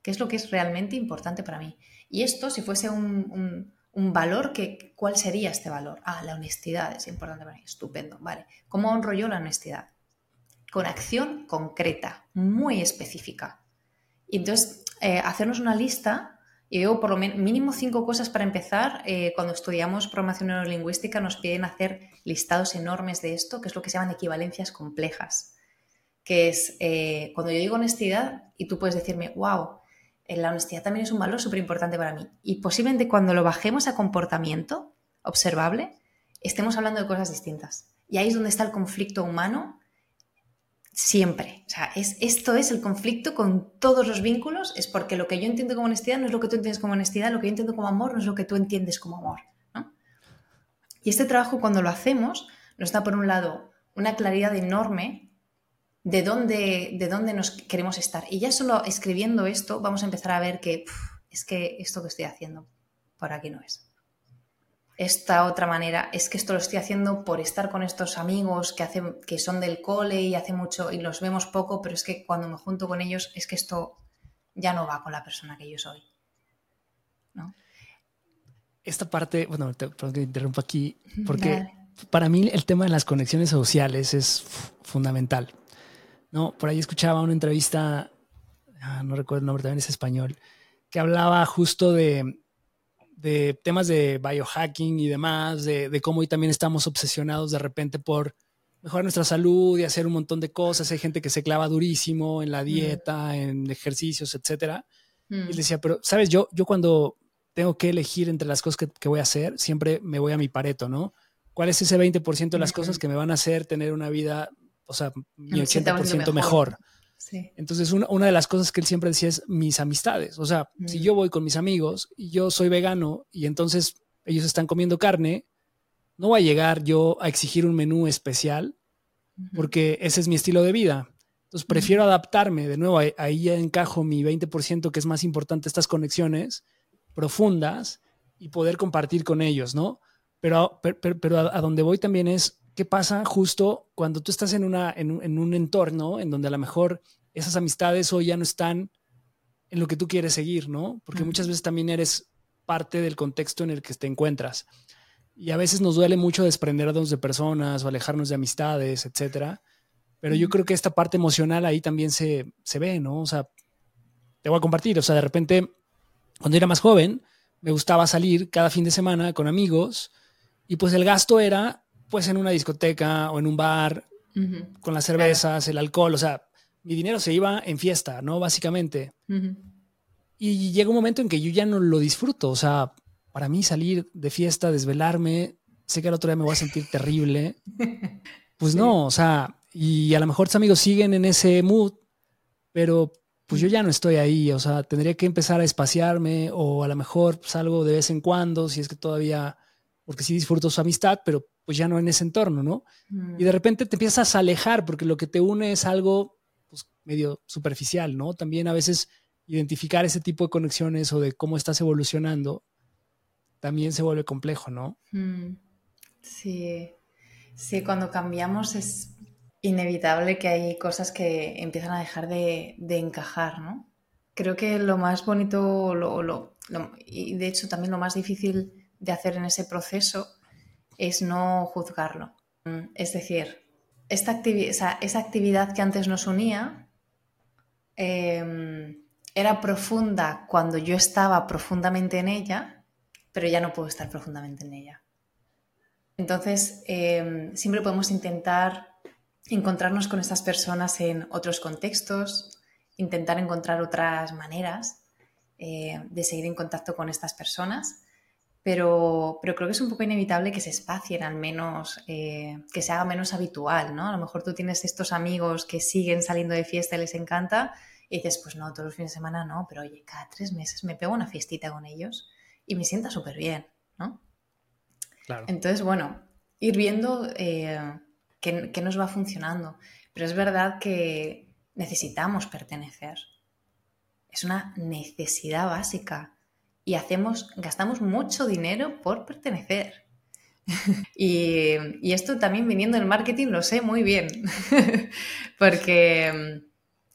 ¿Qué es lo que es realmente importante para mí? Y esto, si fuese un, valor, que, ¿cuál sería este valor? Ah, la honestidad es importante para mí. Estupendo, vale. ¿Cómo honro yo la honestidad? Con acción concreta, muy específica. Y entonces, eh, hacernos una lista yo por lo mínimo cinco cosas para empezar. Eh, cuando estudiamos programación neurolingüística nos piden hacer listados enormes de esto, que es lo que se llaman equivalencias complejas. Que es eh, cuando yo digo honestidad y tú puedes decirme, wow, eh, la honestidad también es un valor súper importante para mí. Y posiblemente cuando lo bajemos a comportamiento observable, estemos hablando de cosas distintas. Y ahí es donde está el conflicto humano siempre. O sea, es, esto es el conflicto con todos los vínculos, es porque lo que yo entiendo como honestidad no es lo que tú entiendes como honestidad, lo que yo entiendo como amor no es lo que tú entiendes como amor. Y este trabajo cuando lo hacemos nos da por un lado una claridad enorme de dónde, de dónde nos queremos estar. Y ya solo escribiendo esto vamos a empezar a ver que es que esto que estoy haciendo por aquí no es esta otra manera, es que esto lo estoy haciendo por estar con estos amigos que, hacen, que son del cole y hace mucho y los vemos poco, pero es que cuando me junto con ellos es que esto ya no va con la persona que yo soy. Esta parte, bueno, te, perdón que interrumpo aquí, porque para mí el tema de las conexiones sociales es fundamental. ¿no? Por ahí escuchaba una entrevista, ah, no recuerdo el nombre, también es español, que hablaba justo de de temas de biohacking y demás, de, cómo hoy también estamos obsesionados de repente por mejorar nuestra salud y hacer un montón de cosas. Hay gente que se clava durísimo en la dieta, en ejercicios, etcétera. Y decía, pero, ¿sabes? Yo, yo cuando tengo que elegir entre las cosas que, voy a hacer, siempre me voy a mi pareto, ¿no? ¿Cuál es ese 20% de las cosas que me van a hacer tener una vida, o sea, mi 80% mejor? Entonces, una, de las cosas que él siempre decía es mis amistades. O sea, si mm. yo voy con mis amigos y yo soy vegano y entonces ellos están comiendo carne, no voy a llegar yo a exigir un menú especial porque ese es mi estilo de vida. Entonces, prefiero adaptarme. De nuevo, ahí ya encajo mi 20% que es más importante, estas conexiones profundas y poder compartir con ellos, ¿no? Pero, pero, a donde voy también es ¿qué pasa justo cuando tú estás en, una, en, un, entorno en donde a lo mejor esas amistades hoy ya no están en lo que tú quieres seguir, ¿no? Porque muchas veces también eres parte del contexto en el que te encuentras. Y a veces nos duele mucho desprendernos de personas o alejarnos de amistades, etcétera. Pero yo creo que esta parte emocional ahí también se, se ve, ¿no? O sea, te voy a compartir, o sea, de repente, cuando era más joven, me gustaba salir cada fin de semana con amigos y pues el gasto era pues en una discoteca o en un bar, con las cervezas, el alcohol, o sea, mi dinero se iba en fiesta, ¿no? Básicamente. Y llega un momento en que yo ya no lo disfruto, o sea, para mí salir de fiesta, desvelarme, sé que al otro día me voy a sentir terrible. Pues no, o sea, y a lo mejor tus amigos siguen en ese mood, pero pues yo ya no estoy ahí, o sea, tendría que empezar a espaciarme o a lo mejor salgo de vez en cuando, si es que todavía, porque sí disfruto su amistad, pero pues ya no en ese entorno, ¿no? Y de mm. repente te empiezas a alejar porque lo que te une es algo pues, medio superficial, ¿no? También a veces identificar ese tipo de conexiones o de cómo estás evolucionando también se vuelve complejo, ¿no? Mm. Sí, sí, cuando cambiamos es inevitable que hay cosas que empiezan a dejar de, encajar, ¿no? Creo que lo más bonito y de hecho también lo más difícil de hacer en ese proceso es no juzgarlo. Es decir, esta esa actividad que antes nos unía em, era profunda cuando yo estaba profundamente en ella, pero ya no puedo estar profundamente en ella. Entonces, em, siempre podemos intentar encontrarnos con estas personas en otros contextos, intentar encontrar otras maneras eh, de seguir en contacto con estas personas, pero, pero, creo que es un poco inevitable que se espacien al menos, eh, que se haga menos habitual, ¿no? A lo mejor tú tienes estos amigos que siguen saliendo de fiesta y les encanta y dices, pues no, todos los fines de semana no, pero oye, cada tres meses me pego una fiestita con ellos y me sienta súper bien, ¿no? Claro. Entonces, bueno, ir viendo... Eh, qué, nos va funcionando. Pero es verdad que necesitamos pertenecer. Es una necesidad básica y hacemos, gastamos mucho dinero por pertenecer. y, y, esto también viniendo del marketing lo sé muy bien, porque,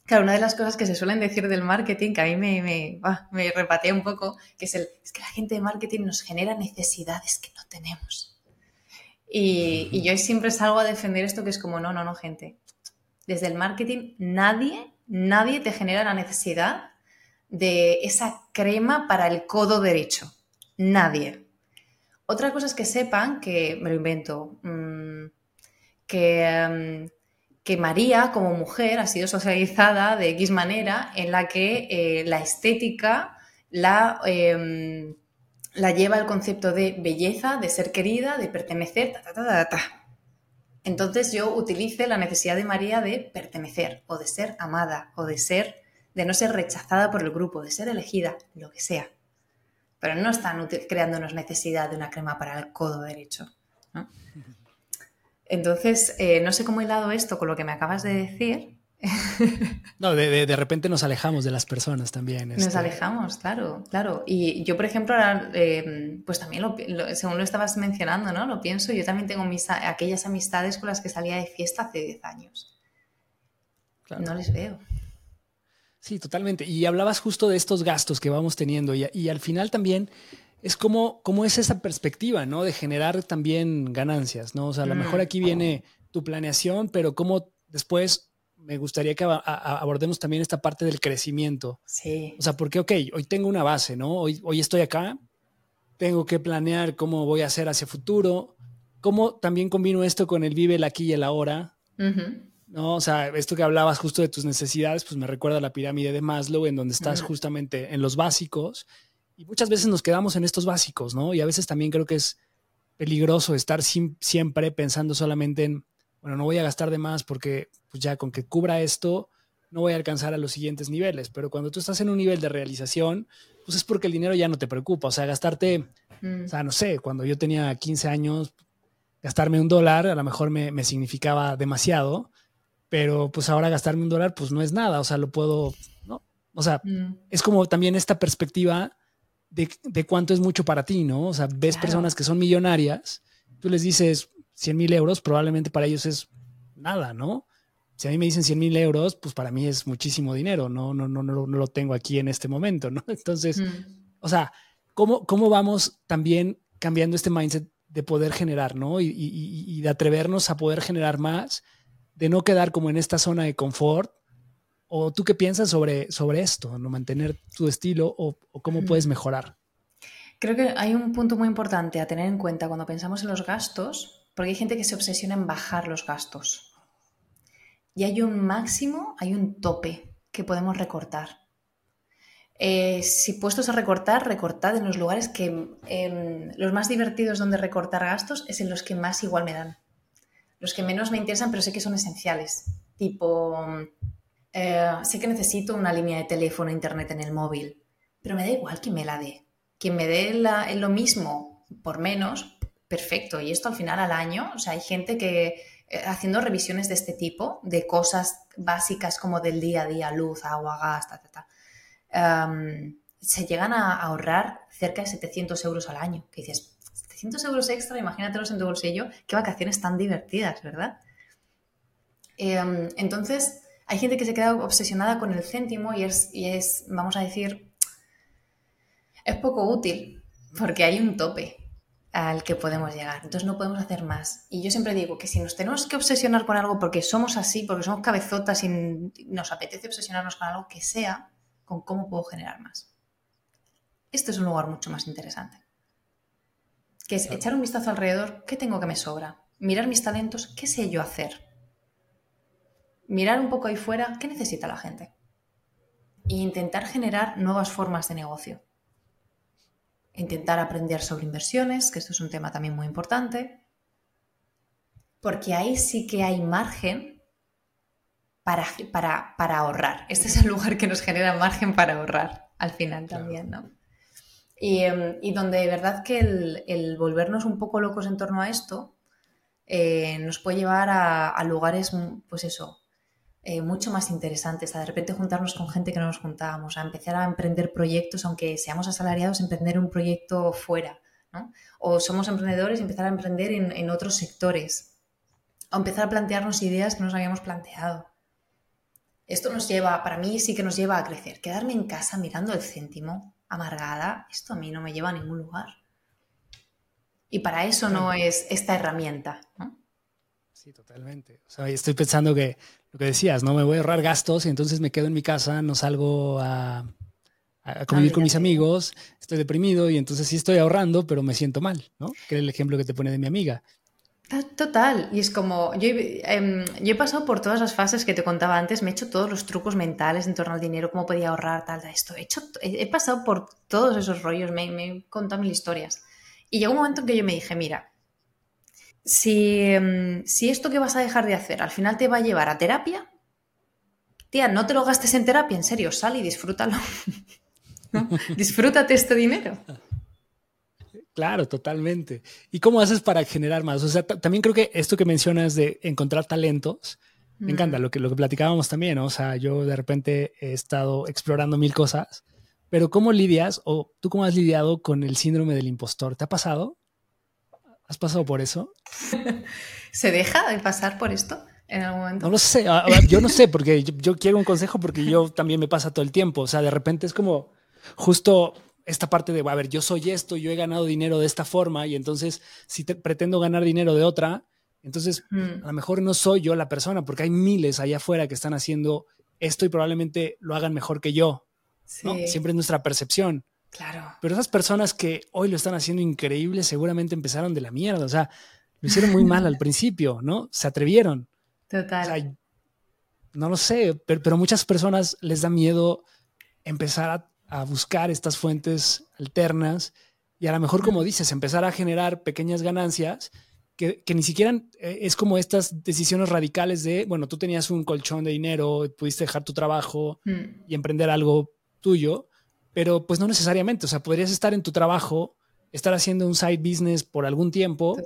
claro, una de las cosas que se suelen decir del marketing, que a mí me, me, me repatea un poco, que es, el, es que la gente de marketing nos genera necesidades que no tenemos. Y, yo siempre salgo a defender esto que es como, no, no, no, gente. Desde el marketing, nadie, nadie te genera la necesidad de esa crema para el codo derecho. Nadie. Otra cosa es que sepan que, me lo invento, mm, que, mm, que, María como mujer ha sido socializada de X manera en la que eh, la estética la... Em, la lleva el concepto de belleza, de ser querida, de pertenecer, Entonces yo utilice la necesidad de María de pertenecer o de ser amada o de ser, de no ser rechazada por el grupo, de ser elegida, lo que sea. Pero no están creándonos necesidad de una crema para el codo derecho. Entonces, eh, no sé cómo he hilado esto con lo que me acabas de decir, no, de, repente nos alejamos de las personas también. Nos este. alejamos, claro, claro. Y yo, por ejemplo, ahora, em, pues también, lo, según lo estabas mencionando, ¿no? Lo pienso, yo también tengo mis, aquellas amistades con las que salía de fiesta hace 10 años. No les veo. Sí, totalmente. Y hablabas justo de estos gastos que vamos teniendo y, al final también es como, como es esa perspectiva, ¿no? De generar también ganancias, ¿no? O sea, a lo mejor mm. aquí viene tu planeación, pero cómo después me gustaría que abordemos también esta parte del crecimiento. Sí. O sea, porque, ok, hoy tengo una base, ¿no? Hoy, hoy estoy acá, tengo que planear cómo voy a hacer hacia futuro, cómo también combino esto con el vive el aquí y el ahora. ¿No? O sea, esto que hablabas justo de tus necesidades, pues me recuerda a la pirámide de Maslow, en donde estás justamente en los básicos. Y muchas veces nos quedamos en estos básicos, ¿no? Y a veces también creo que es peligroso estar siempre pensando solamente en bueno, no voy a gastar de más porque pues ya con que cubra esto, no voy a alcanzar a los siguientes niveles. Pero cuando tú estás en un nivel de realización, pues es porque el dinero ya no te preocupa. O sea, gastarte, mm. o sea, no sé, cuando yo tenía 15 años, gastarme un dólar a lo mejor me, significaba demasiado, pero pues ahora gastarme un dólar pues no es nada. O sea, lo puedo, ¿no? O sea, mm. es como también esta perspectiva de, cuánto es mucho para ti, ¿no? O sea, ves personas que son millonarias, tú les dices, 100 mil euros, probablemente para ellos es nada, ¿no? Si a mí me dicen 100 mil euros, pues para mí es muchísimo dinero, no, no, no, no, no lo tengo aquí en este momento, ¿no? Entonces, mm. o sea, ¿cómo, ¿cómo vamos también cambiando este mindset de poder generar, ¿no? Y, y, y, de atrevernos a poder generar más, de no quedar como en esta zona de confort. ¿O tú qué piensas sobre, sobre esto, no mantener tu estilo o, o cómo mm. puedes mejorar? Creo que hay un punto muy importante a tener en cuenta cuando pensamos en los gastos, porque hay gente que se obsesiona en bajar los gastos. Y hay un máximo, hay un tope que podemos recortar. Eh, si puestos a recortar, recortad en los lugares que em, los más divertidos donde recortar gastos es en los que más igual me dan. Los que menos me interesan, pero sé que son esenciales. Tipo, eh, sé que necesito una línea de teléfono internet en el móvil, pero me da igual que me la dé quien me dé lo mismo por menos, perfecto. Y esto al final al año, o sea, hay gente que eh, haciendo revisiones de este tipo, de cosas básicas como del día a día, luz, agua, gas, ta, ta, ta, se llegan a ahorrar cerca de 700 euros al año. Que dices, 700 euros extra, imagínatelos en tu bolsillo, qué vacaciones tan divertidas, ¿verdad? Em, entonces, hay gente que se queda obsesionada con el céntimo y es, y es, vamos a decir, es poco útil porque hay un tope al que podemos llegar. Entonces no podemos hacer más. Y yo siempre digo que si nos tenemos que obsesionar con algo porque somos así, porque somos cabezotas y nos apetece obsesionarnos con algo que sea, con cómo puedo generar más. Este es un lugar mucho más interesante. Que es echar un vistazo alrededor, ¿qué tengo que me sobra? Mirar mis talentos, ¿qué sé yo hacer? Mirar un poco ahí fuera, ¿qué necesita la gente? E intentar generar nuevas formas de negocio intentar aprender sobre inversiones, que esto es un tema también muy importante, porque ahí sí que hay margen para, para, ahorrar. Este es el lugar que nos genera margen para ahorrar al final también, ¿no? Em, y, donde de verdad que el, volvernos un poco locos en torno a esto eh, nos puede llevar a, lugares, pues eso, eh, mucho más interesantes, a de repente juntarnos con gente que no nos juntábamos, a empezar a emprender proyectos, aunque seamos asalariados, emprender un proyecto fuera, ¿no? O somos emprendedores y empezar a emprender en, en otros sectores, o empezar a plantearnos ideas que no nos habíamos planteado. Esto nos lleva, para mí sí que nos lleva a crecer. Quedarme en casa mirando el céntimo, amargada, esto a mí no me lleva a ningún lugar. Y para eso no es esta herramienta, ¿no? Sí, totalmente. O sea, estoy pensando que lo que decías, ¿no? Me voy a ahorrar gastos y entonces me quedo en mi casa, no salgo a, convivir con mis amigos, estoy deprimido y entonces sí estoy ahorrando, pero me siento mal, ¿no? Que es el ejemplo que te pone de mi amiga. Total, y es como, yo, em, yo, he pasado por todas las fases que te contaba antes, me he hecho todos los trucos mentales en torno al dinero, cómo podía ahorrar, tal, esto, he, hecho, he, pasado por todos esos rollos, me, me he contado mil historias. Y llegó un momento en que yo me dije, mira, Em, si, esto que vas a dejar de hacer al final te va a llevar a terapia, tía, no te lo gastes en terapia, en serio, sal y disfrútalo. Disfrútate este dinero. Claro, totalmente. ¿Y cómo haces para generar más? O sea, también creo que esto que mencionas de encontrar talentos, me encanta lo que, lo que platicábamos también, O sea, yo de repente he estado explorando mil cosas, pero ¿cómo lidias o tú cómo has lidiado con el síndrome del impostor? ¿Te ha pasado? ¿Has pasado por eso? ¿Se deja de pasar por esto en algún momento? No lo sé, yo no sé, porque yo, quiero un consejo porque yo también me pasa todo el tiempo. O sea, de repente es como justo esta parte de, a ver, yo soy esto, yo he ganado dinero de esta forma y entonces si pretendo ganar dinero de otra, entonces mm. a lo mejor no soy yo la persona porque hay miles allá afuera que están haciendo esto y probablemente lo hagan mejor que yo. Siempre es nuestra percepción. Claro. Pero esas personas que hoy lo están haciendo increíble seguramente empezaron de la mierda. O sea, lo hicieron muy mal al principio, ¿no? Se atrevieron. Total. no lo sé, pero, muchas personas les da miedo empezar a, buscar estas fuentes alternas y a lo mejor, como dices, empezar a generar pequeñas ganancias que, ni siquiera eh, es como estas decisiones radicales de, bueno, tú tenías un colchón de dinero, pudiste dejar tu trabajo mm. y emprender algo tuyo, pero pues no necesariamente, o sea, podrías estar en tu trabajo, estar haciendo un side business por algún tiempo.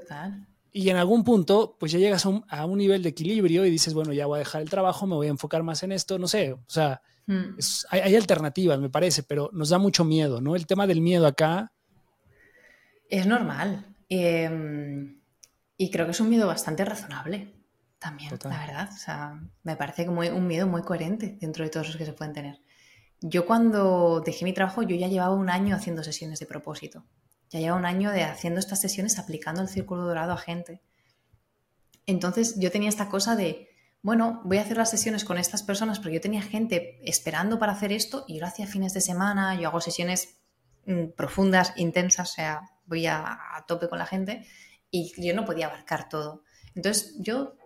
Y en algún punto, pues ya llegas a un, nivel de equilibrio y dices, bueno, ya voy a dejar el trabajo, me voy a enfocar más en esto, no sé, o sea, hmm. hay, alternativas, me parece, pero nos da mucho miedo, ¿no? El tema del miedo acá. Es normal. Em, Y creo que es un miedo bastante razonable también, la verdad. O sea, me parece como un miedo muy coherente dentro de todos los que se pueden tener. Yo cuando dejé mi trabajo, yo ya llevaba un año haciendo sesiones de propósito. Ya llevaba un año de haciendo estas sesiones aplicando el círculo dorado a gente. Entonces yo tenía esta cosa de, bueno, voy a hacer las sesiones con estas personas porque yo tenía gente esperando para hacer esto y yo lo hacía fines de semana, yo hago sesiones mm, profundas, intensas, o sea, voy a, a tope con la gente y yo no podía abarcar todo. Entonces yo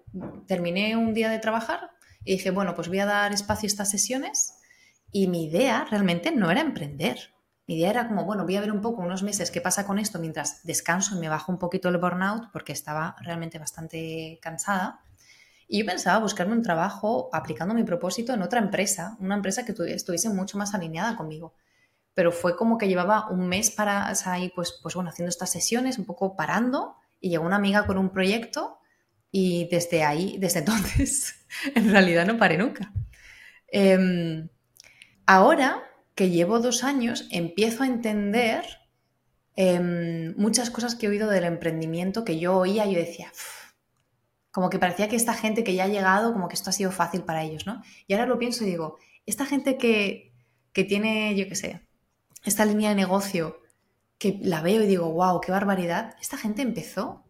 terminé un día de trabajar y dije, bueno, pues voy a dar espacio a estas sesiones y mi idea realmente no era emprender. Mi idea era como, bueno, voy a ver un poco unos meses qué pasa con esto mientras descanso y me bajo un poquito el burnout porque estaba realmente bastante cansada. Y yo pensaba buscarme un trabajo aplicando mi propósito en otra empresa, una empresa que estuviese mucho más alineada conmigo. Pero fue como que llevaba un mes para, ahí, pues, pues bueno, haciendo estas sesiones, un poco parando, y llegó una amiga con un proyecto y desde ahí, desde entonces, en realidad no paré nunca. Em, ahora que llevo dos años, empiezo a entender em, muchas cosas que he oído del emprendimiento que yo oía y yo decía, como que parecía que esta gente que ya ha llegado, como que esto ha sido fácil para ellos, ¿no? Y ahora lo pienso y digo, esta gente que, que tiene, yo qué sé, esta línea de negocio, que la veo y digo, wow, qué barbaridad, esta gente empezó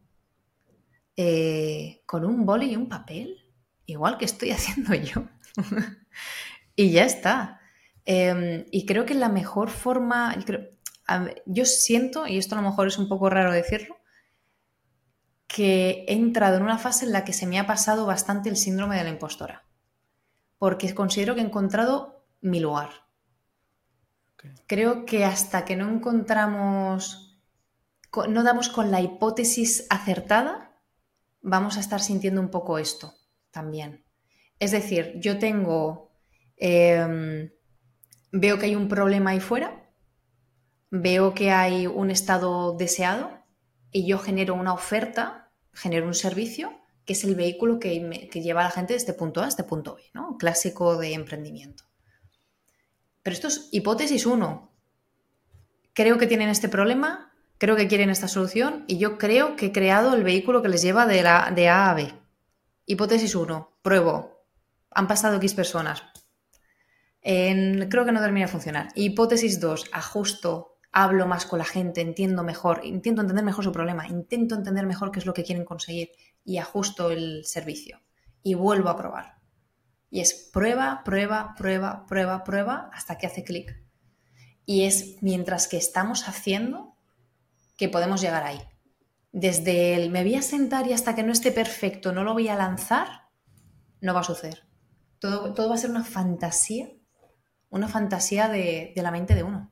eh, con un boli y un papel, igual que estoy haciendo yo. y ya está. Em, y creo que la mejor forma, yo, siento, y esto a lo mejor es un poco raro decirlo, que he entrado en una fase en la que se me ha pasado bastante el síndrome de la impostora, porque considero que he encontrado mi lugar. Creo que hasta que no encontramos, no damos con la hipótesis acertada, vamos a estar sintiendo un poco esto también. Es decir, yo tengo, em, veo que hay un problema ahí fuera, veo que hay un estado deseado y yo genero una oferta, genero un servicio que es el vehículo que, lleva a la gente de este punto A a este punto B, ¿no? Clásico de emprendimiento. Pero esto es hipótesis 1. Creo que tienen este problema, creo que quieren esta solución y yo creo que he creado el vehículo que les lleva de, la, de A a B. Hipótesis 1, pruebo. Han pasado X personas. creo que no termina de funcionar. Hipótesis 2, ajusto, hablo más con la gente, entiendo mejor, intento entender mejor su problema, intento entender mejor qué es lo que quieren conseguir y ajusto el servicio. Y vuelvo a probar. Y es prueba, prueba, prueba, prueba, prueba hasta que hace clic. Y es mientras que estamos haciendo que podemos llegar ahí. Desde el me voy a sentar y hasta que no esté perfecto no lo voy a lanzar, no va a suceder. Todo, todo va a ser una fantasía, una fantasía de, la mente de uno.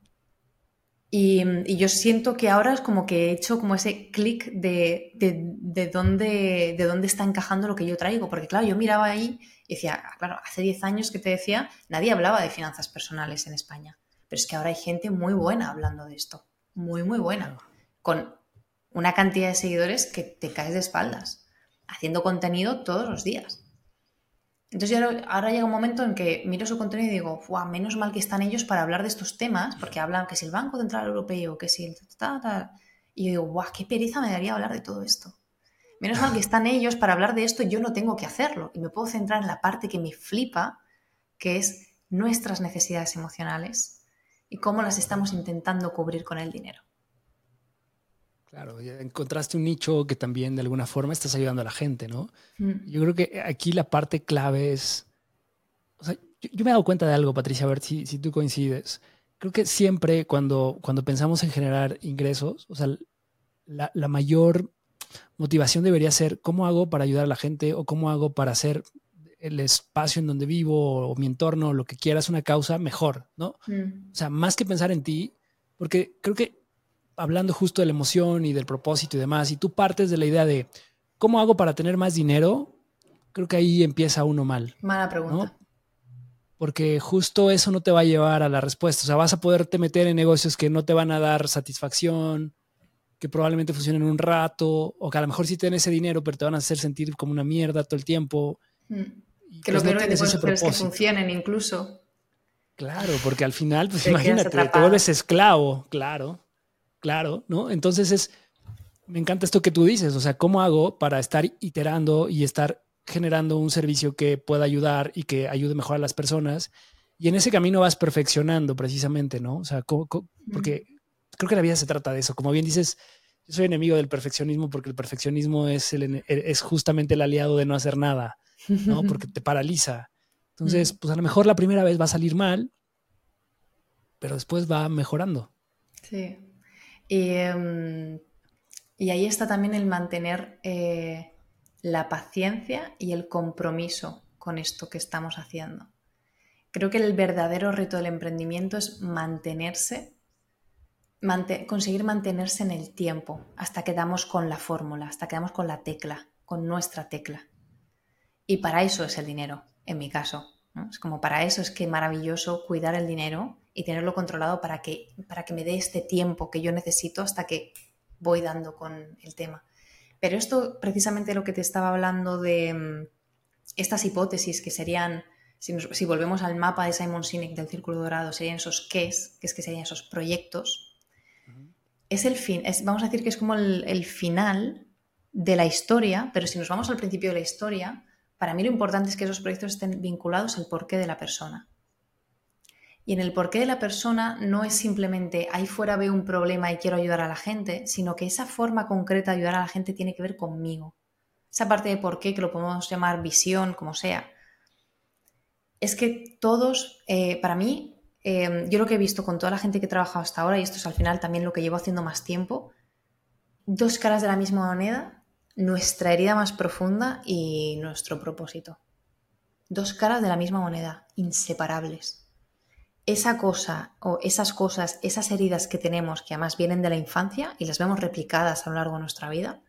Y, yo siento que ahora es como que he hecho como ese clic de, de, dónde, de dónde está encajando lo que yo traigo. Porque claro, yo miraba ahí y decía, ah, claro, hace 10 años que te decía, nadie hablaba de finanzas personales en España. Pero es que ahora hay gente muy buena hablando de esto. Muy, muy buena con una cantidad de seguidores que te caes de espaldas, haciendo contenido todos los días. Entonces ahora, llega un momento en que miro su contenido y digo, menos mal que están ellos para hablar de estos temas, porque hablan que si el Banco Central Europeo, que si el... y yo digo, ¡guau! ¡Qué pereza me daría hablar de todo esto! Menos mal que están ellos para hablar de esto yo no tengo que hacerlo. Y me puedo centrar en la parte que me flipa, que es nuestras necesidades emocionales y cómo las estamos intentando cubrir con el dinero. Claro, encontraste un nicho que también de alguna forma estás ayudando a la gente, ¿no? Mm. Yo creo que aquí la parte clave es, o sea, yo, me he dado cuenta de algo, Patricia, a ver si, si, tú coincides. Creo que siempre cuando, cuando pensamos en generar ingresos, o sea, la, la mayor motivación debería ser cómo hago para ayudar a la gente o cómo hago para hacer el espacio en donde vivo o mi entorno, lo que quieras, una causa mejor, ¿no? Mm. O sea, más que pensar en ti, porque creo que hablando justo de la emoción y del propósito y demás, y tú partes de la idea de cómo hago para tener más dinero, creo que ahí empieza uno mal. Mala pregunta. Porque justo eso no te va a llevar a la respuesta. O sea, vas a poderte meter en negocios que no te van a dar satisfacción, que probablemente funcionen un rato, o que a lo mejor sí tienes ese dinero, pero te van a hacer sentir como una mierda todo el tiempo. Mm. Que lo pues que no es que funcionen incluso. Claro, porque al final, pues imagínate, te vuelves esclavo, claro. Claro, ¿no? Entonces es, me encanta esto que tú dices, o sea, ¿cómo hago para estar iterando y estar generando un servicio que pueda ayudar y que ayude mejor a las personas? Y en ese camino vas perfeccionando precisamente, ¿no? O sea, porque creo que la vida se trata de eso. Como bien dices, yo soy enemigo del perfeccionismo porque el perfeccionismo es, el, es justamente el aliado de no hacer nada, ¿no? Porque te paraliza. Entonces, pues a lo mejor la primera vez va a salir mal, pero después va mejorando. Sí. Y, em, ahí está también el mantener eh, la paciencia y el compromiso con esto que estamos haciendo. Creo que el verdadero reto del emprendimiento es mantenerse conseguir mantenerse en el tiempo hasta que damos con la fórmula, hasta que damos con la tecla, con nuestra tecla. Y para eso es el dinero, en mi caso. Es como para eso es que maravilloso cuidar el dinero y tenerlo controlado para que, para que me dé este tiempo que yo necesito hasta que voy dando con el tema. Pero esto, precisamente lo que te estaba hablando de mm, estas hipótesis que serían, si, si volvemos al mapa de Simon Sinek del Círculo Dorado, serían esos qués, que es que serían esos proyectos, es el fin, es, vamos a decir que es como el, final de la historia, pero si nos vamos al principio de la historia, para mí lo importante es que esos proyectos estén vinculados al porqué de la persona. Y en el porqué de la persona no es simplemente ahí fuera veo un problema y quiero ayudar a la gente, sino que esa forma concreta de ayudar a la gente tiene que ver conmigo. Esa parte de por qué, que lo podemos llamar visión, como sea. Es que todos, eh, para mí, Em, yo lo que he visto con toda la gente que he trabajado hasta ahora, y esto es al final también lo que llevo haciendo más tiempo, dos caras de la misma moneda, nuestra herida más profunda y nuestro propósito. Dos caras de la misma moneda, inseparables. Esa cosa o esas cosas, esas heridas que tenemos, que además vienen de la infancia y las vemos replicadas a lo largo de nuestra vida,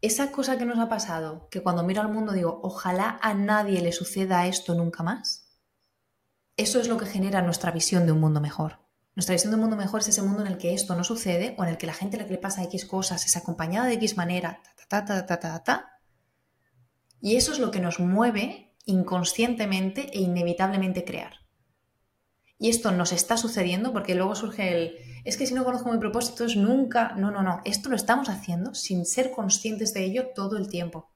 esa cosa que nos ha pasado, que cuando miro al mundo digo, ojalá a nadie le suceda esto nunca más, eso es lo que genera nuestra visión de un mundo mejor. Nuestra visión de un mundo mejor es ese mundo en el que esto no sucede o en el que la gente a la que le pasa X cosas es acompañada de X manera, ta, ta, ta, ta, ta, Y eso es lo que nos mueve inconscientemente e inevitablemente crear. Y esto nos está sucediendo porque luego surge el, es que si no conozco mi propósito es nunca, no, no, no, esto lo estamos haciendo sin ser conscientes de ello todo el tiempo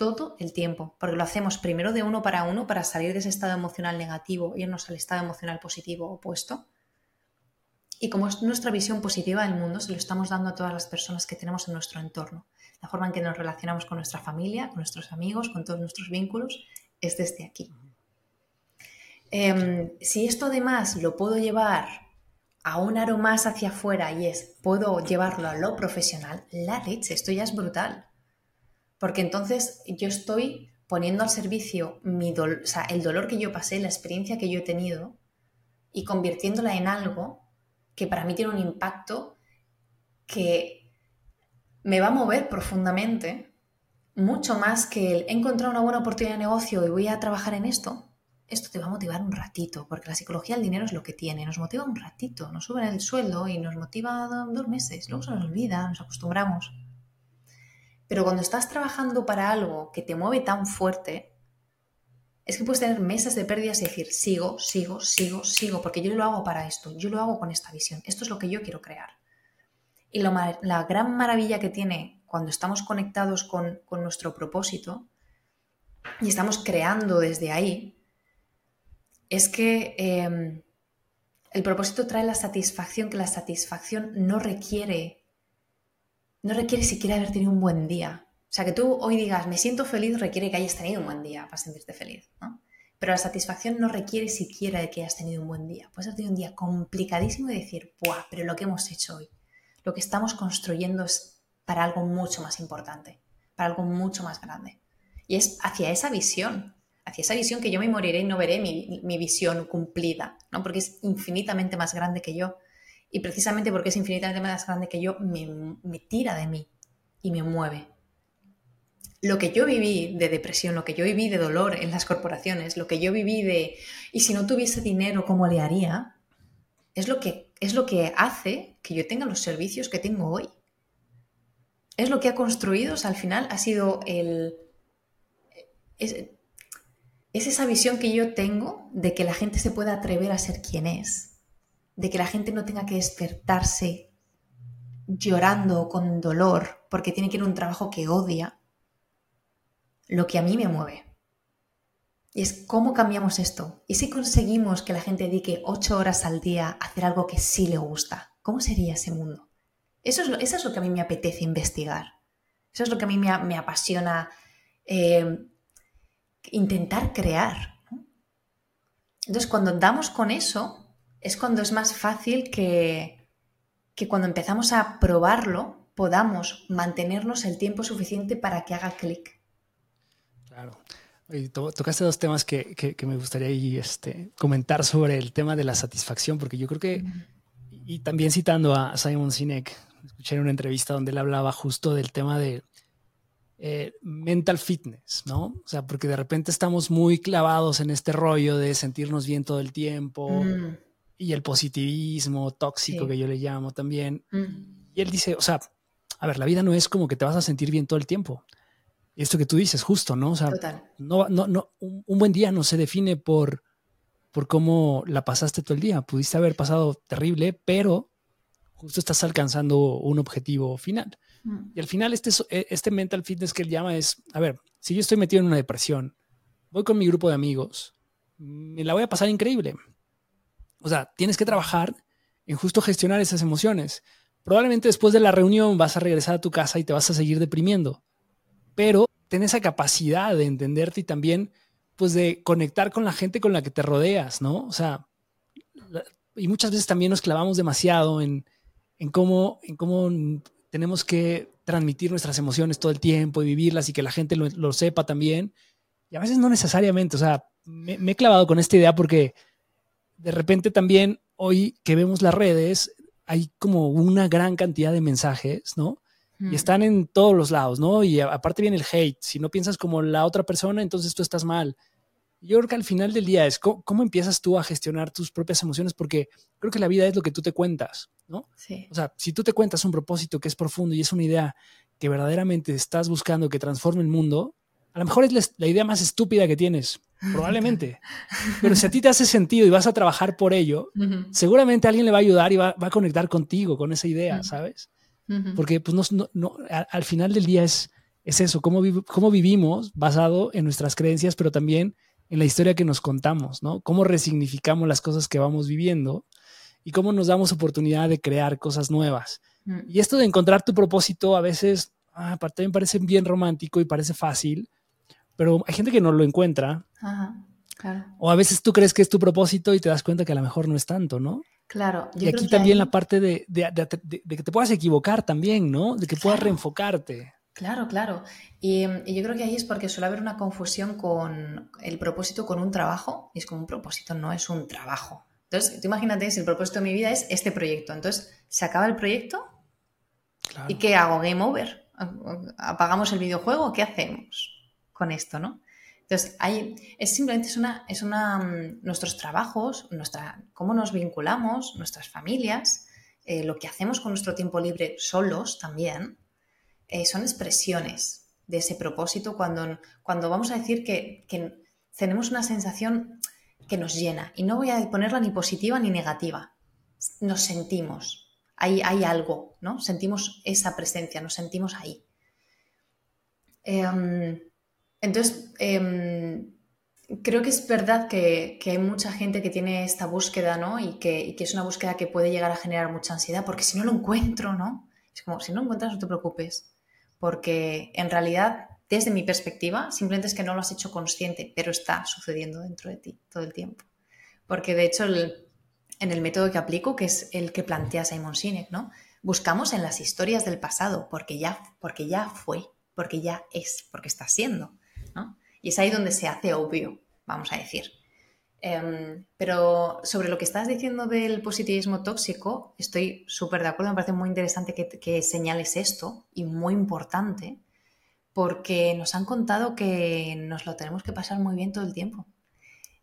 todo el tiempo, porque lo hacemos primero de uno para uno para salir de ese estado emocional negativo irnos al estado emocional positivo opuesto. Y como es nuestra visión positiva del mundo, se lo estamos dando a todas las personas que tenemos en nuestro entorno. La forma en que nos relacionamos con nuestra familia, con nuestros amigos, con todos nuestros vínculos, es desde aquí. Em, si esto además lo puedo llevar a un aro más hacia afuera y es, puedo llevarlo a lo profesional, la leche, esto ya es brutal. Porque entonces yo estoy poniendo al servicio el dolor que yo pasé, la experiencia que yo he tenido, y convirtiéndola en algo que para mí tiene un impacto que me va a mover profundamente, mucho más que el he encontrado una buena oportunidad de negocio y voy a trabajar en esto. Esto te va a motivar un ratito, porque la psicología del dinero es lo que tiene, nos motiva un ratito, nos sube el sueldo y nos motiva dos meses, luego se nos olvida, nos acostumbramos. Pero cuando estás trabajando para algo que te mueve tan fuerte, es que puedes tener meses de pérdidas y decir, sigo, sigo, sigo, sigo, porque yo lo hago para esto, yo lo hago con esta visión, esto es lo que yo quiero crear. Y la gran maravilla que tiene cuando estamos conectados con, nuestro propósito y estamos creando desde ahí, es que em, el propósito trae la satisfacción, que la satisfacción no requiere no requiere siquiera haber tenido un buen día. O sea, que tú hoy digas, me siento feliz, requiere que hayas tenido un buen día para sentirte feliz, ¿no? Pero la satisfacción no requiere siquiera de que hayas tenido un buen día. Puedes haber tenido un día complicadísimo y decir, ¡buah! Pero lo que hemos hecho hoy, lo que estamos construyendo es para algo mucho más importante, para algo mucho más grande. Y es hacia esa visión, hacia esa visión que yo me moriré y no veré mi, mi visión cumplida, ¿no? Porque es infinitamente más grande que yo y precisamente porque es infinitamente más grande que yo, me, tira de mí y me mueve. Lo que yo viví de depresión, lo que yo viví de dolor en las corporaciones, lo que yo viví de, y si no tuviese dinero, ¿cómo le haría? Es lo que, es lo que hace que yo tenga los servicios que tengo hoy. Es lo que ha construido, al final ha sido el... es esa visión que yo tengo de que la gente se pueda atrever a ser quien es, de que la gente no tenga que despertarse llorando con dolor porque tiene que ir a un trabajo que odia, lo que a mí me mueve. Y es cómo cambiamos esto. ¿Y si conseguimos que la gente dedique ocho horas al día a hacer algo que sí le gusta? ¿Cómo sería ese mundo? Eso es lo, eso es lo que a mí me apetece investigar. Eso es lo que a mí me, apasiona eh, intentar crear. Entonces, cuando damos con eso, es cuando es más fácil que, que cuando empezamos a probarlo, podamos mantenernos el tiempo suficiente para que haga clic. Claro. Y tocaste dos temas que, que, me gustaría este, comentar sobre el tema de la satisfacción, porque yo creo que, y también citando a Simon Sinek, escuché en una entrevista donde él hablaba justo del tema de eh, mental fitness, ¿no? O sea, porque de repente estamos muy clavados en este rollo de sentirnos bien todo el tiempo mm. y el positivismo tóxico que yo le llamo también. Mm. Y él dice, o sea, a ver, la vida no es como que te vas a sentir bien todo el tiempo. Esto que tú dices, justo, ¿no? O sea, no, no, no, un, un, buen día no se define por, por cómo la pasaste todo el día. Pudiste haber pasado terrible, pero justo estás alcanzando un objetivo final. Mm. Y al final este, e, este mental fitness que él llama es, a ver, si yo estoy metido en una depresión, voy con mi grupo de amigos, me la voy a pasar increíble. O sea, tienes que trabajar en justo gestionar esas emociones. Probablemente después de la reunión vas a regresar a tu casa y te vas a seguir deprimiendo, pero ten esa capacidad de entenderte y también pues de conectar con la gente con la que te rodeas, ¿no? O sea, y muchas veces también nos clavamos demasiado en, en cómo, en cómo tenemos que transmitir nuestras emociones todo el tiempo y vivirlas y que la gente lo, sepa también. Y a veces no necesariamente, o sea, me, he clavado con esta idea porque de repente también hoy que vemos las redes hay como una gran cantidad de mensajes, ¿no? Y mm. están en todos los lados, ¿no? Y aparte viene el hate. Si no piensas como la otra persona, entonces tú estás mal. Yo creo que al final del día es cómo, empiezas tú a gestionar tus propias emociones, porque creo que la vida es lo que tú te cuentas, ¿no? Sí. O sea, si tú te cuentas un propósito que es profundo y es una idea que verdaderamente estás buscando que transforme el mundo, a lo mejor es la, idea más estúpida que tienes, probablemente. Pero si a ti te hace sentido y vas a trabajar por ello, seguramente alguien le va a ayudar y va, a conectar contigo con esa idea, ¿sabes? Porque pues no, no, al final del día es, es eso, cómo, cómo vivimos basado en nuestras creencias, pero también en la historia que nos contamos, ¿no? Cómo resignificamos las cosas que vamos viviendo y cómo nos damos oportunidad de crear cosas nuevas. Mm. Y esto de encontrar tu propósito a veces, ah, también parece bien romántico y parece fácil, pero hay gente que no lo encuentra. Ajá, claro. O a veces tú crees que es tu propósito y te das cuenta que a lo mejor no es tanto, ¿no? Claro. y aquí también la parte de, que te puedas equivocar también, ¿no? De que puedas reenfocarte. Claro, claro. Y, yo creo que ahí es porque suele haber una confusión con el propósito con un trabajo. Y es como un propósito no es un trabajo. Entonces, tú imagínate si el propósito de mi vida es este proyecto. Entonces, se acaba el proyecto y ¿qué hago? Game over. ¿Apagamos el videojuego? ¿Qué hacemos con esto, no? Entonces, hay, es simplemente es una, es una, mm, nuestros trabajos, nuestra, cómo nos vinculamos, nuestras familias, eh, lo que hacemos con nuestro tiempo libre solos también, eh, son expresiones de ese propósito cuando, cuando vamos a decir que, tenemos una sensación que nos llena. Y no voy a ponerla ni positiva ni negativa. Nos sentimos. Hay, hay algo, ¿no? Sentimos esa presencia, nos sentimos ahí. Em, entonces, em, creo que es verdad que, hay mucha gente que tiene esta búsqueda, ¿no? Y que, y que, es una búsqueda que puede llegar a generar mucha ansiedad, porque si no lo encuentro, ¿no? Es como, si no lo encuentras, no te preocupes porque en realidad, desde mi perspectiva, simplemente es que no lo has hecho consciente, pero está sucediendo dentro de ti todo el tiempo. Porque de hecho, en el método que aplico, que es el que plantea Simon Sinek, ¿no? Buscamos en las historias del pasado, porque ya, porque ya fue, porque ya es, porque está siendo, ¿no? Y es ahí donde se hace obvio, vamos a decir. Em, pero sobre lo que estás diciendo del positivismo tóxico, estoy súper de acuerdo, me parece muy interesante que, señales esto y muy importante, porque nos han contado que nos lo tenemos que pasar muy bien todo el tiempo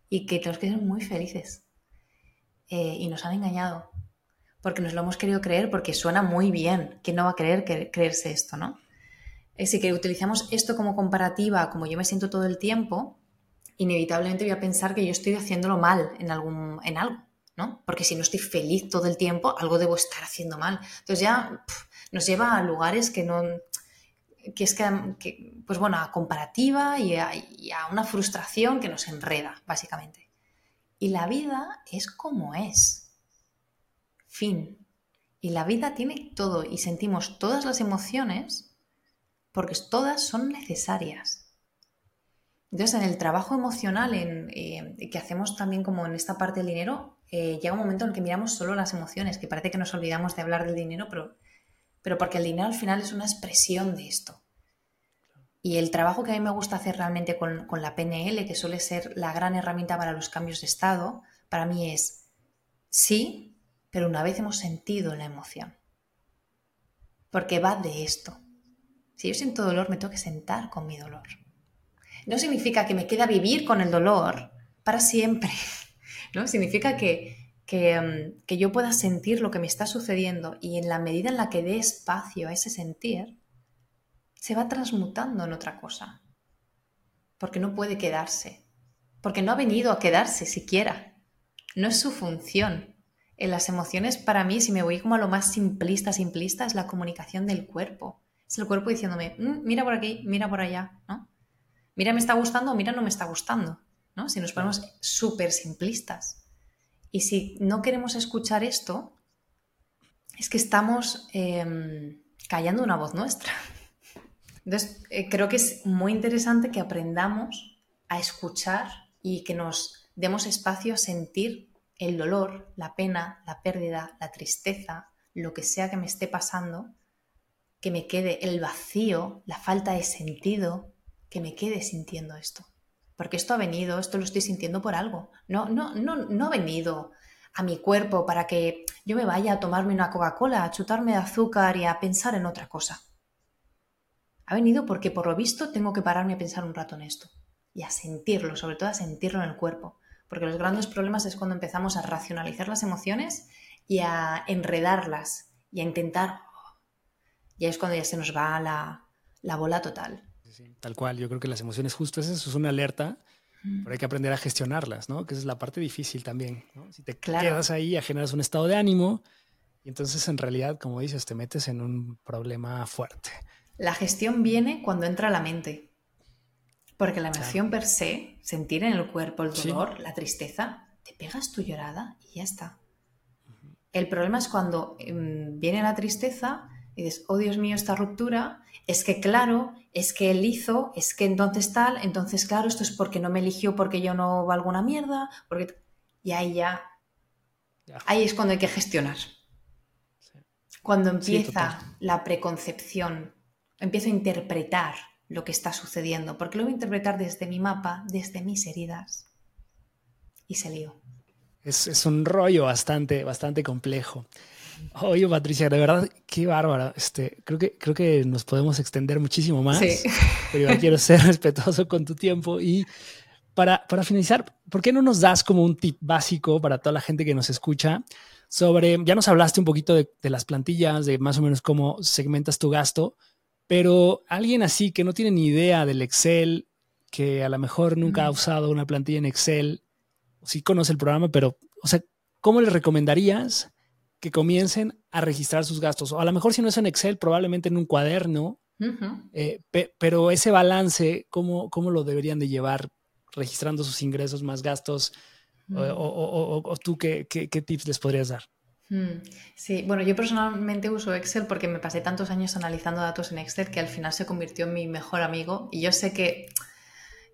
y que tenemos que ser muy felices. Eh, y nos han engañado, porque nos lo hemos querido creer, porque suena muy bien. ¿Quién no va a creer que, creerse esto, no? Así que utilizamos esto como comparativa, como yo me siento todo el tiempo, inevitablemente voy a pensar que yo estoy haciéndolo mal en, algún, en algo, ¿no? Porque si no estoy feliz todo el tiempo, algo debo estar haciendo mal. Entonces ya nos lleva a lugares que no, que es que, pues bueno, a comparativa y a, y a, una frustración que nos enreda, básicamente. Y la vida es como es. Fin. Y la vida tiene todo y sentimos todas las emociones porque todas son necesarias. Entonces, en el trabajo emocional eh, que hacemos también como en esta parte del dinero, eh, llega un momento en el que miramos solo las emociones, que parece que nos olvidamos de hablar del dinero, pero, pero porque el dinero al final es una expresión de esto. Y el trabajo que a mí me gusta hacer realmente con, con la PNL, que suele ser la gran herramienta para los cambios de estado, para mí es sí, pero una vez hemos sentido la emoción. Porque va de esto. Si yo siento dolor, me tengo que sentar con mi dolor. No significa que me quede a vivir con el dolor para siempre. ¿no? Significa que, que, mm, que yo pueda sentir lo que me está sucediendo y en la medida en la que dé espacio a ese sentir, se va transmutando en otra cosa. Porque no puede quedarse. Porque no ha venido a quedarse siquiera. No es su función. En las emociones, para mí, si me voy como a lo más simplista, simplista, es la comunicación del cuerpo. Es el cuerpo diciéndome, mm, mira por aquí, mira por allá, ¿no? Mira, me está gustando, mira, no me está gustando, ¿no? Si nos ponemos súper simplistas. Y si no queremos escuchar esto, es que estamos em, callando una voz nuestra. Entonces, eh, creo que es muy interesante que aprendamos a escuchar y que nos demos espacio a sentir el dolor, la pena, la pérdida, la tristeza, lo que sea que me esté pasando, que me quede el vacío, la falta de sentido, que me quede sintiendo esto. Porque esto ha venido, esto lo estoy sintiendo por algo. No, no, no, no ha venido a mi cuerpo para que yo me vaya a tomarme una Coca-Cola, a chutarme de azúcar y a pensar en otra cosa. Ha venido porque por lo visto tengo que pararme a pensar un rato en esto y a sentirlo, sobre todo a sentirlo en el cuerpo. Porque los grandes problemas es cuando empezamos a racionalizar las emociones y a enredarlas y a intentar... Ya es cuando ya se nos va la, bola total. Tal cual, yo creo que las emociones justo eso es una alerta, pero hay que aprender a gestionarlas, ¿no? Que esa es la parte difícil también, Si te quedas ahí, generas un estado de ánimo y entonces en realidad, como dices, te metes en un problema fuerte. La gestión viene cuando entra la mente. Porque la emoción per se, sentir en el cuerpo el dolor, la tristeza, te pegas tu llorada y ya está. El problema es cuando em, viene la tristeza y dices, oh Dios mío, esta ruptura, es que claro, es que él hizo, es que entonces tal, entonces claro, esto es porque no me eligió porque yo no valgo una mierda, porque... Y ahí ya, ahí es cuando hay que gestionar. Cuando empieza la preconcepción, empiezo a interpretar lo que está sucediendo, porque lo voy a interpretar desde mi mapa, desde mis heridas. Y se lío. Es, un rollo bastante, bastante complejo. Oye, Patricia, de verdad, qué bárbara. Este, creo, que, creo que nos podemos extender muchísimo más, pero yo quiero ser respetuoso con tu tiempo. Y para, para finalizar, ¿por qué no nos das como un tip básico para toda la gente que nos escucha sobre, ya nos hablaste un poquito de, de las plantillas, de más o menos cómo segmentas tu gasto, pero alguien así que no tiene ni idea del Excel, que a lo mejor nunca ha usado una plantilla en Excel, sí conoce el programa, pero, o sea, ¿cómo le recomendarías que comiencen a registrar sus gastos? O a lo mejor si no es en Excel, probablemente en un cuaderno, eh, pero ese balance, ¿cómo, ¿cómo, lo deberían de llevar registrando sus ingresos más gastos? o, tú qué, qué, qué tips les podrías dar? Mm, sí, bueno, yo personalmente uso Excel porque me pasé tantos años analizando datos en Excel que al final se convirtió en mi mejor amigo y yo sé que,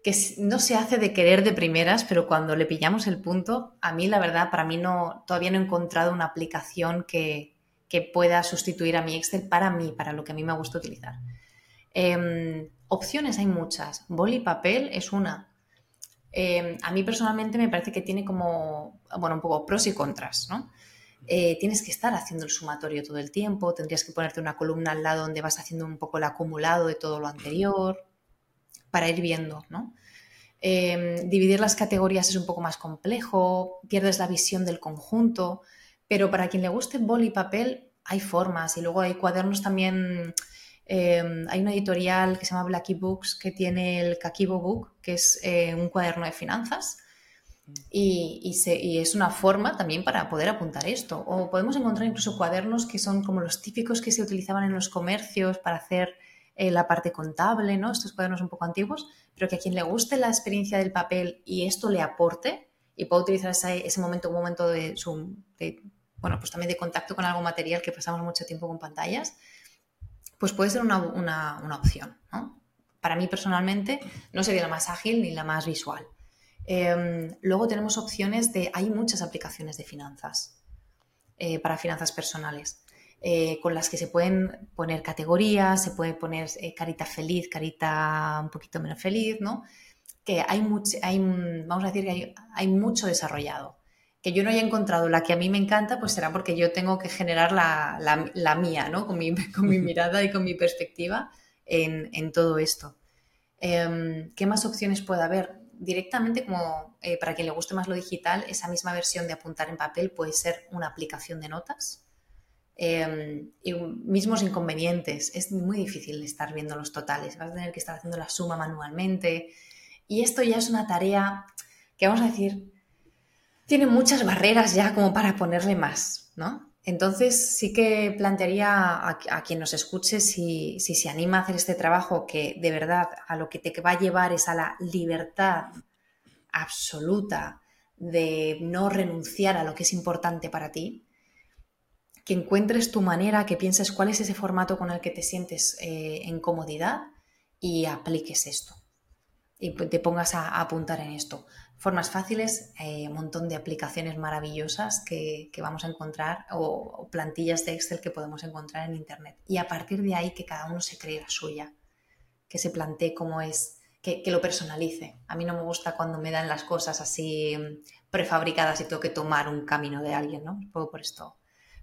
que no se hace de querer de primeras, pero cuando le pillamos el punto, a mí la verdad, para mí no, todavía no he encontrado una aplicación que, que pueda sustituir a mi Excel para mí, para lo que a mí me gusta utilizar. Em, opciones hay muchas. Boli y papel es una. Em, a mí personalmente me parece que tiene como, bueno, un poco pros y contras, ¿no? Eh, tienes que estar haciendo el sumatorio todo el tiempo, tendrías que ponerte una columna al lado donde vas haciendo un poco el acumulado de todo lo anterior para ir viendo, ¿no? Em, dividir las categorías es un poco más complejo, pierdes la visión del conjunto, pero para quien le guste boli y papel hay formas y luego hay cuadernos también. Em, hay una editorial que se llama Blacky Books que tiene el Kakibo Book, que es eh, un cuaderno de finanzas Y, es una forma también para poder apuntar esto. O podemos encontrar incluso cuadernos que son como los típicos que se utilizaban en los comercios para hacer eh, la parte contable, ¿no? Estos cuadernos un poco antiguos, pero que a quien le guste la experiencia del papel y esto le aporte y pueda utilizar ese, momento, un momento de, su, bueno, pues también de contacto con algo material que pasamos mucho tiempo con pantallas, pues puede ser una, opción. Para mí personalmente no sería la más ágil ni la más visual Em, luego tenemos opciones de, hay muchas aplicaciones de finanzas eh, para finanzas personales. Eh, con las que se pueden poner categorías, se puede poner eh, carita feliz, carita un poquito menos feliz, ¿no? Que hay, mucho, hay vamos a decir que hay, mucho desarrollado. Que yo no haya encontrado la que a mí me encanta, pues será porque yo tengo que generar la, mía, ¿no? Con mi, con mi, mirada y con mi perspectiva en, en todo esto. Em, ¿Qué más opciones puede haber? directamente como eh, para quien le guste más lo digital, esa misma versión de apuntar en papel puede ser una aplicación de notas. Em, y mismos inconvenientes, es muy difícil estar viendo los totales, vas a tener que estar haciendo la suma manualmente. Y esto ya es una tarea que vamos a decir, tiene muchas barreras ya como para ponerle más, ¿no? Entonces sí que plantearía a, quien nos escuche si, se anima a hacer este trabajo que de verdad a lo que te va a llevar es a la libertad absoluta de no renunciar a lo que es importante para ti, que encuentres tu manera, que pienses cuál es ese formato con el que te sientes eh, en comodidad y apliques esto y te pongas a apuntar en esto formas fáciles, eh, un montón de aplicaciones maravillosas que, vamos a encontrar o, plantillas de Excel que podemos encontrar en Internet. Y a partir de ahí que cada uno se cree la suya, que se plantee cómo es, que, lo personalice. A mí no me gusta cuando me dan las cosas así mm, prefabricadas y tengo que tomar un camino de alguien, ¿no? por esto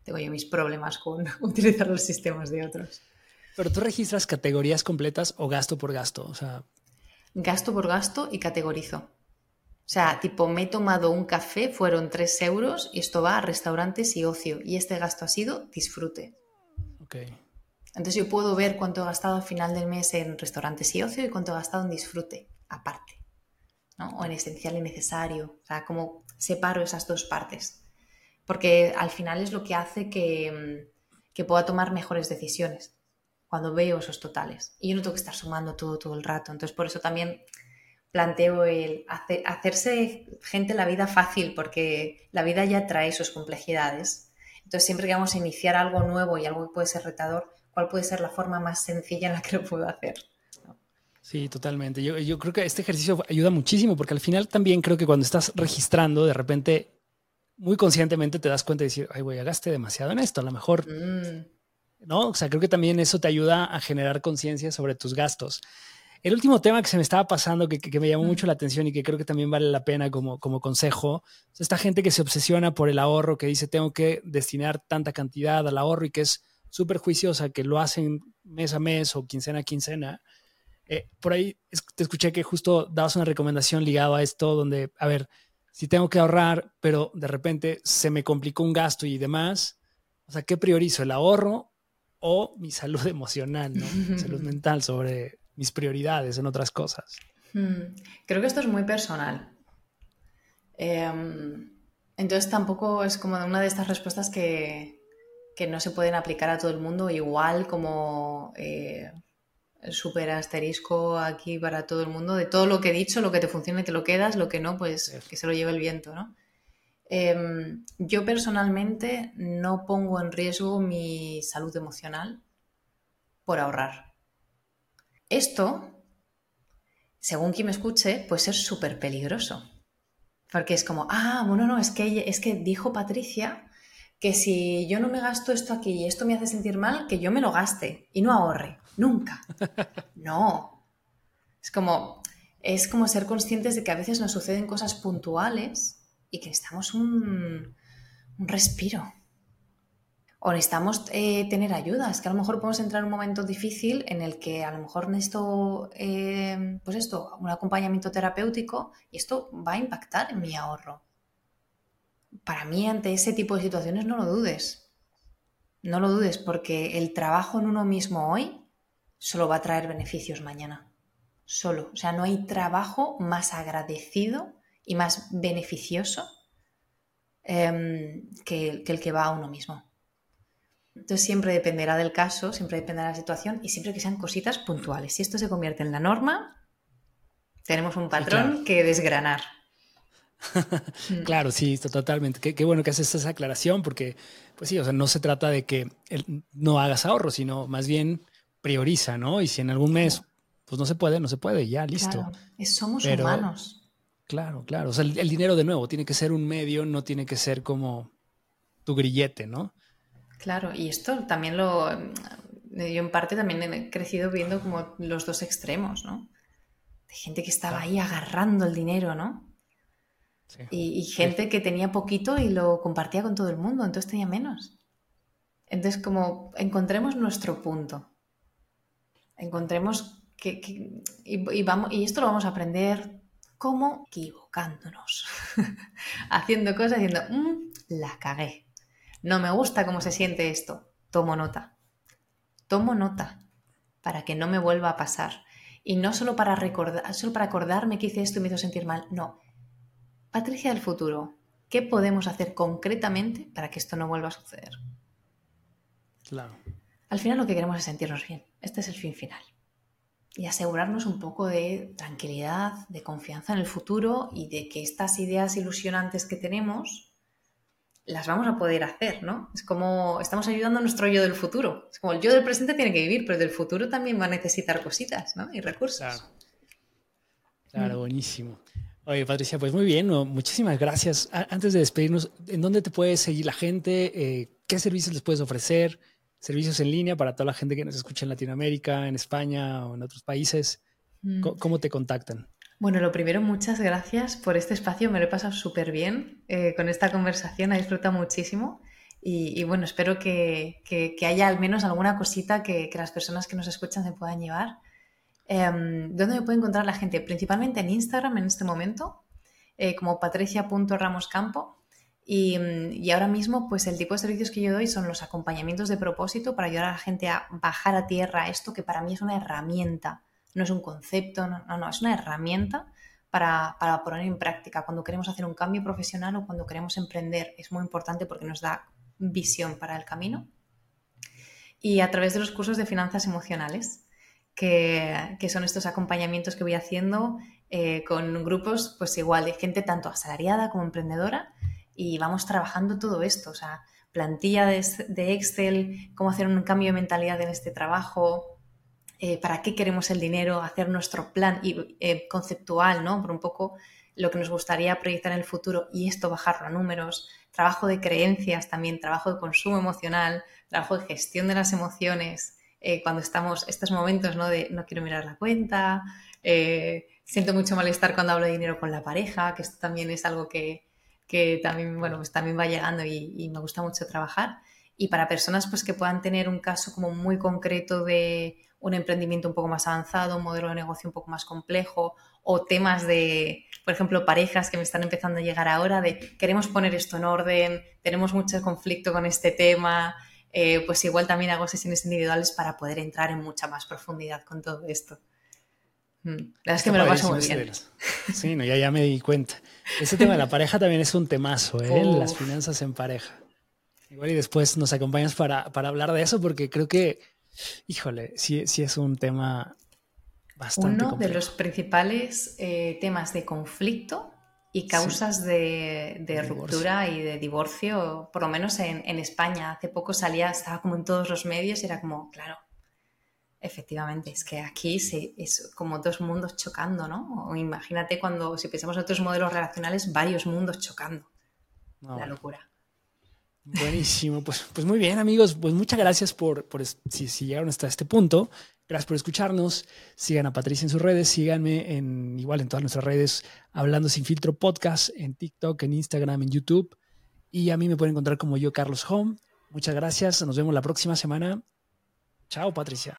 tengo yo mis problemas con utilizar los sistemas de otros. Pero tú registras categorías completas o gasto por gasto, o sea... Gasto por gasto y categorizo. O sea, tipo, me he tomado un café, fueron 3 euros y esto va a restaurantes y ocio. Y este gasto ha sido disfrute. Ok. Entonces yo puedo ver cuánto he gastado al final del mes en restaurantes y ocio y cuánto he gastado en disfrute, aparte. ¿no? O en esencial y necesario. O sea, como separo esas dos partes. Porque al final es lo que hace que, que pueda tomar mejores decisiones cuando veo esos totales. Y yo no tengo que estar sumando todo todo el rato. Entonces por eso también planteo el hacerse gente la vida fácil, porque la vida ya trae sus complejidades. Entonces, siempre que vamos a iniciar algo nuevo y algo que puede ser retador, ¿cuál puede ser la forma más sencilla en la que lo puedo hacer? Sí, totalmente. Yo, yo creo que este ejercicio ayuda muchísimo porque al final también creo que cuando estás registrando, de repente, muy conscientemente te das cuenta de decir, ay, voy a gastar demasiado en esto, a lo mejor. Mm. ¿No? O sea, creo que también eso te ayuda a generar conciencia sobre tus gastos. El último tema que se me estaba pasando, que, me llamó mucho la atención y que creo que también vale la pena como, como consejo, es esta gente que se obsesiona por el ahorro, que dice tengo que destinar tanta cantidad al ahorro y que es súper juiciosa, que lo hacen mes a mes o quincena a quincena. Eh, por ahí te escuché que justo dabas una recomendación ligada a esto, donde, a ver, si tengo que ahorrar, pero de repente se me complicó un gasto y demás, o sea, ¿qué priorizo? ¿El ahorro o mi salud emocional, ¿no? salud mental sobre mis prioridades en otras cosas. Hmm. Creo que esto es muy personal. Em, entonces tampoco es como una de estas respuestas que, no se pueden aplicar a todo el mundo igual como eh, super asterisco aquí para todo el mundo de todo lo que he dicho, lo que te funciona y te lo quedas, lo que no, pues que se lo lleve el viento, ¿no? Em, yo personalmente no pongo en riesgo mi salud emocional por ahorrar. Esto, según quien me escuche, puede ser súper peligroso. Porque es como, ah, bueno, no, es que, es que dijo Patricia que si yo no me gasto esto aquí y esto me hace sentir mal, que yo me lo gaste y no ahorre. Nunca. No. Es como, es como ser conscientes de que a veces nos suceden cosas puntuales y que necesitamos un, un respiro o necesitamos eh, tener ayuda. Es que a lo mejor podemos entrar en un momento difícil en el que a lo mejor necesito, eh, pues esto, un acompañamiento terapéutico y esto va a impactar en mi ahorro. Para mí, ante ese tipo de situaciones, no lo dudes. No lo dudes porque el trabajo en uno mismo hoy solo va a traer beneficios mañana. Solo. O sea, no hay trabajo más agradecido y más beneficioso em, que, el que va a uno mismo. Entonces siempre dependerá del caso, siempre dependerá de la situación y siempre que sean cositas puntuales. Si esto se convierte en la norma, tenemos un patrón que desgranar. Claro, sí, totalmente. Qué, bueno que haces esa aclaración porque, pues sí, o sea, no se trata de que no hagas ahorro, sino más bien prioriza, ¿no? Y si en algún mes, pues no se puede, no se puede, ya, listo. Claro, somos humanos. Claro, claro. O sea, el, dinero de nuevo tiene que ser un medio, no tiene que ser como tu grillete, ¿no? Claro, y esto también lo. Yo en parte también he crecido viendo como los dos extremos, ¿no? De gente que estaba ahí agarrando el dinero, ¿no? Y, gente que tenía poquito y lo compartía con todo el mundo, entonces tenía menos. Entonces, como encontremos nuestro punto. Encontremos que, y, vamos, y esto lo vamos a aprender como equivocándonos, haciendo cosas, diciendo, mm, la cagué, no me gusta cómo se siente esto, tomo nota, tomo nota para que no me vuelva a pasar. Y no solo para, recordar, solo para acordarme que hice esto y me hizo sentir mal, no. Patricia del futuro, ¿qué podemos hacer concretamente para que esto no vuelva a suceder? Claro. Al final lo que queremos es sentirnos bien. Este es el fin final y asegurarnos un poco de tranquilidad, de confianza en el futuro y de que estas ideas ilusionantes que tenemos las vamos a poder hacer, ¿no? Es como estamos ayudando a nuestro yo del futuro. Es como el yo del presente tiene que vivir, pero el del futuro también va a necesitar cositas, ¿no? Y recursos. Claro, claro buenísimo. Oye, Patricia, pues muy bien, muchísimas gracias. Antes de despedirnos, ¿en dónde te puede seguir la gente? Eh, ¿Qué servicios les puedes ofrecer? servicios en línea para toda la gente que nos escucha en Latinoamérica, en España o en otros países. Mm. ¿Cómo te contactan? Bueno, lo primero, muchas gracias por este espacio. Me lo he pasado súper bien eh, con esta conversación, he disfrutado muchísimo. Y, bueno, espero que, haya al menos alguna cosita que, las personas que nos escuchan se puedan llevar. Em, ¿Dónde me puede encontrar la gente? Principalmente en Instagram en este momento, eh, como patricia.ramoscampo. Mm, y, ahora mismo, pues el tipo de servicios que yo doy son los acompañamientos de propósito para ayudar a la gente a bajar a tierra esto que para mí es una herramienta, no es un concepto, no, no, es una herramienta para, para, poner en práctica cuando queremos hacer un cambio profesional o cuando queremos emprender. Es muy importante porque nos da visión para el camino. Y a través de los cursos de finanzas emocionales, que, son estos acompañamientos que voy haciendo eh, con grupos, pues igual, de gente tanto asalariada como emprendedora y vamos trabajando todo esto, o sea, plantilla de, Excel, cómo hacer un cambio de mentalidad en este trabajo, eh, para qué queremos el dinero, hacer nuestro plan y, eh, conceptual, ¿no? Por un poco lo que nos gustaría proyectar en el futuro y esto bajarlo a números, trabajo de creencias también, trabajo de consumo emocional, trabajo de gestión de las emociones, eh, cuando estamos, estos momentos, ¿no? De no quiero mirar la cuenta, siento mucho malestar cuando hablo de dinero con la pareja, que esto también es algo que, que también, bueno, pues también va llegando y, me gusta mucho trabajar. Y para personas pues, que puedan tener un caso como muy concreto de un emprendimiento un poco más avanzado, un modelo de negocio un poco más complejo o temas de, por ejemplo, parejas que me están empezando a llegar ahora de queremos poner esto en orden, tenemos mucho conflicto con este tema, eh, pues igual también hago sesiones individuales para poder entrar en mucha más profundidad con todo esto. Mm. La verdad es que me lo paso muy bien. Sí, no, ya, ya me di cuenta. Ese tema de la pareja también es un temazo, ¿eh? Las finanzas en pareja. Igual y después nos acompañas para, hablar de eso, porque creo que, híjole, sí, sí es un tema bastante Uno de los principales eh, temas de conflicto y causas de, ruptura y de divorcio, por lo menos en, en, España. Hace poco salía, estaba como en todos los medios y era como, claro, Efectivamente, es que aquí es como dos mundos chocando, ¿no? O imagínate cuando, si pensamos en otros modelos relacionales, varios mundos chocando. La locura. Buenísimo, pues, pues muy bien amigos, pues muchas gracias por, si, llegaron hasta este punto, gracias por escucharnos, sigan a Patricia en sus redes, síganme en igual en todas nuestras redes, Hablando sin filtro podcast, en TikTok, en Instagram, en YouTube, y a mí me pueden encontrar como yo, Carlos Home. Muchas gracias, nos vemos la próxima semana. Chao Patricia.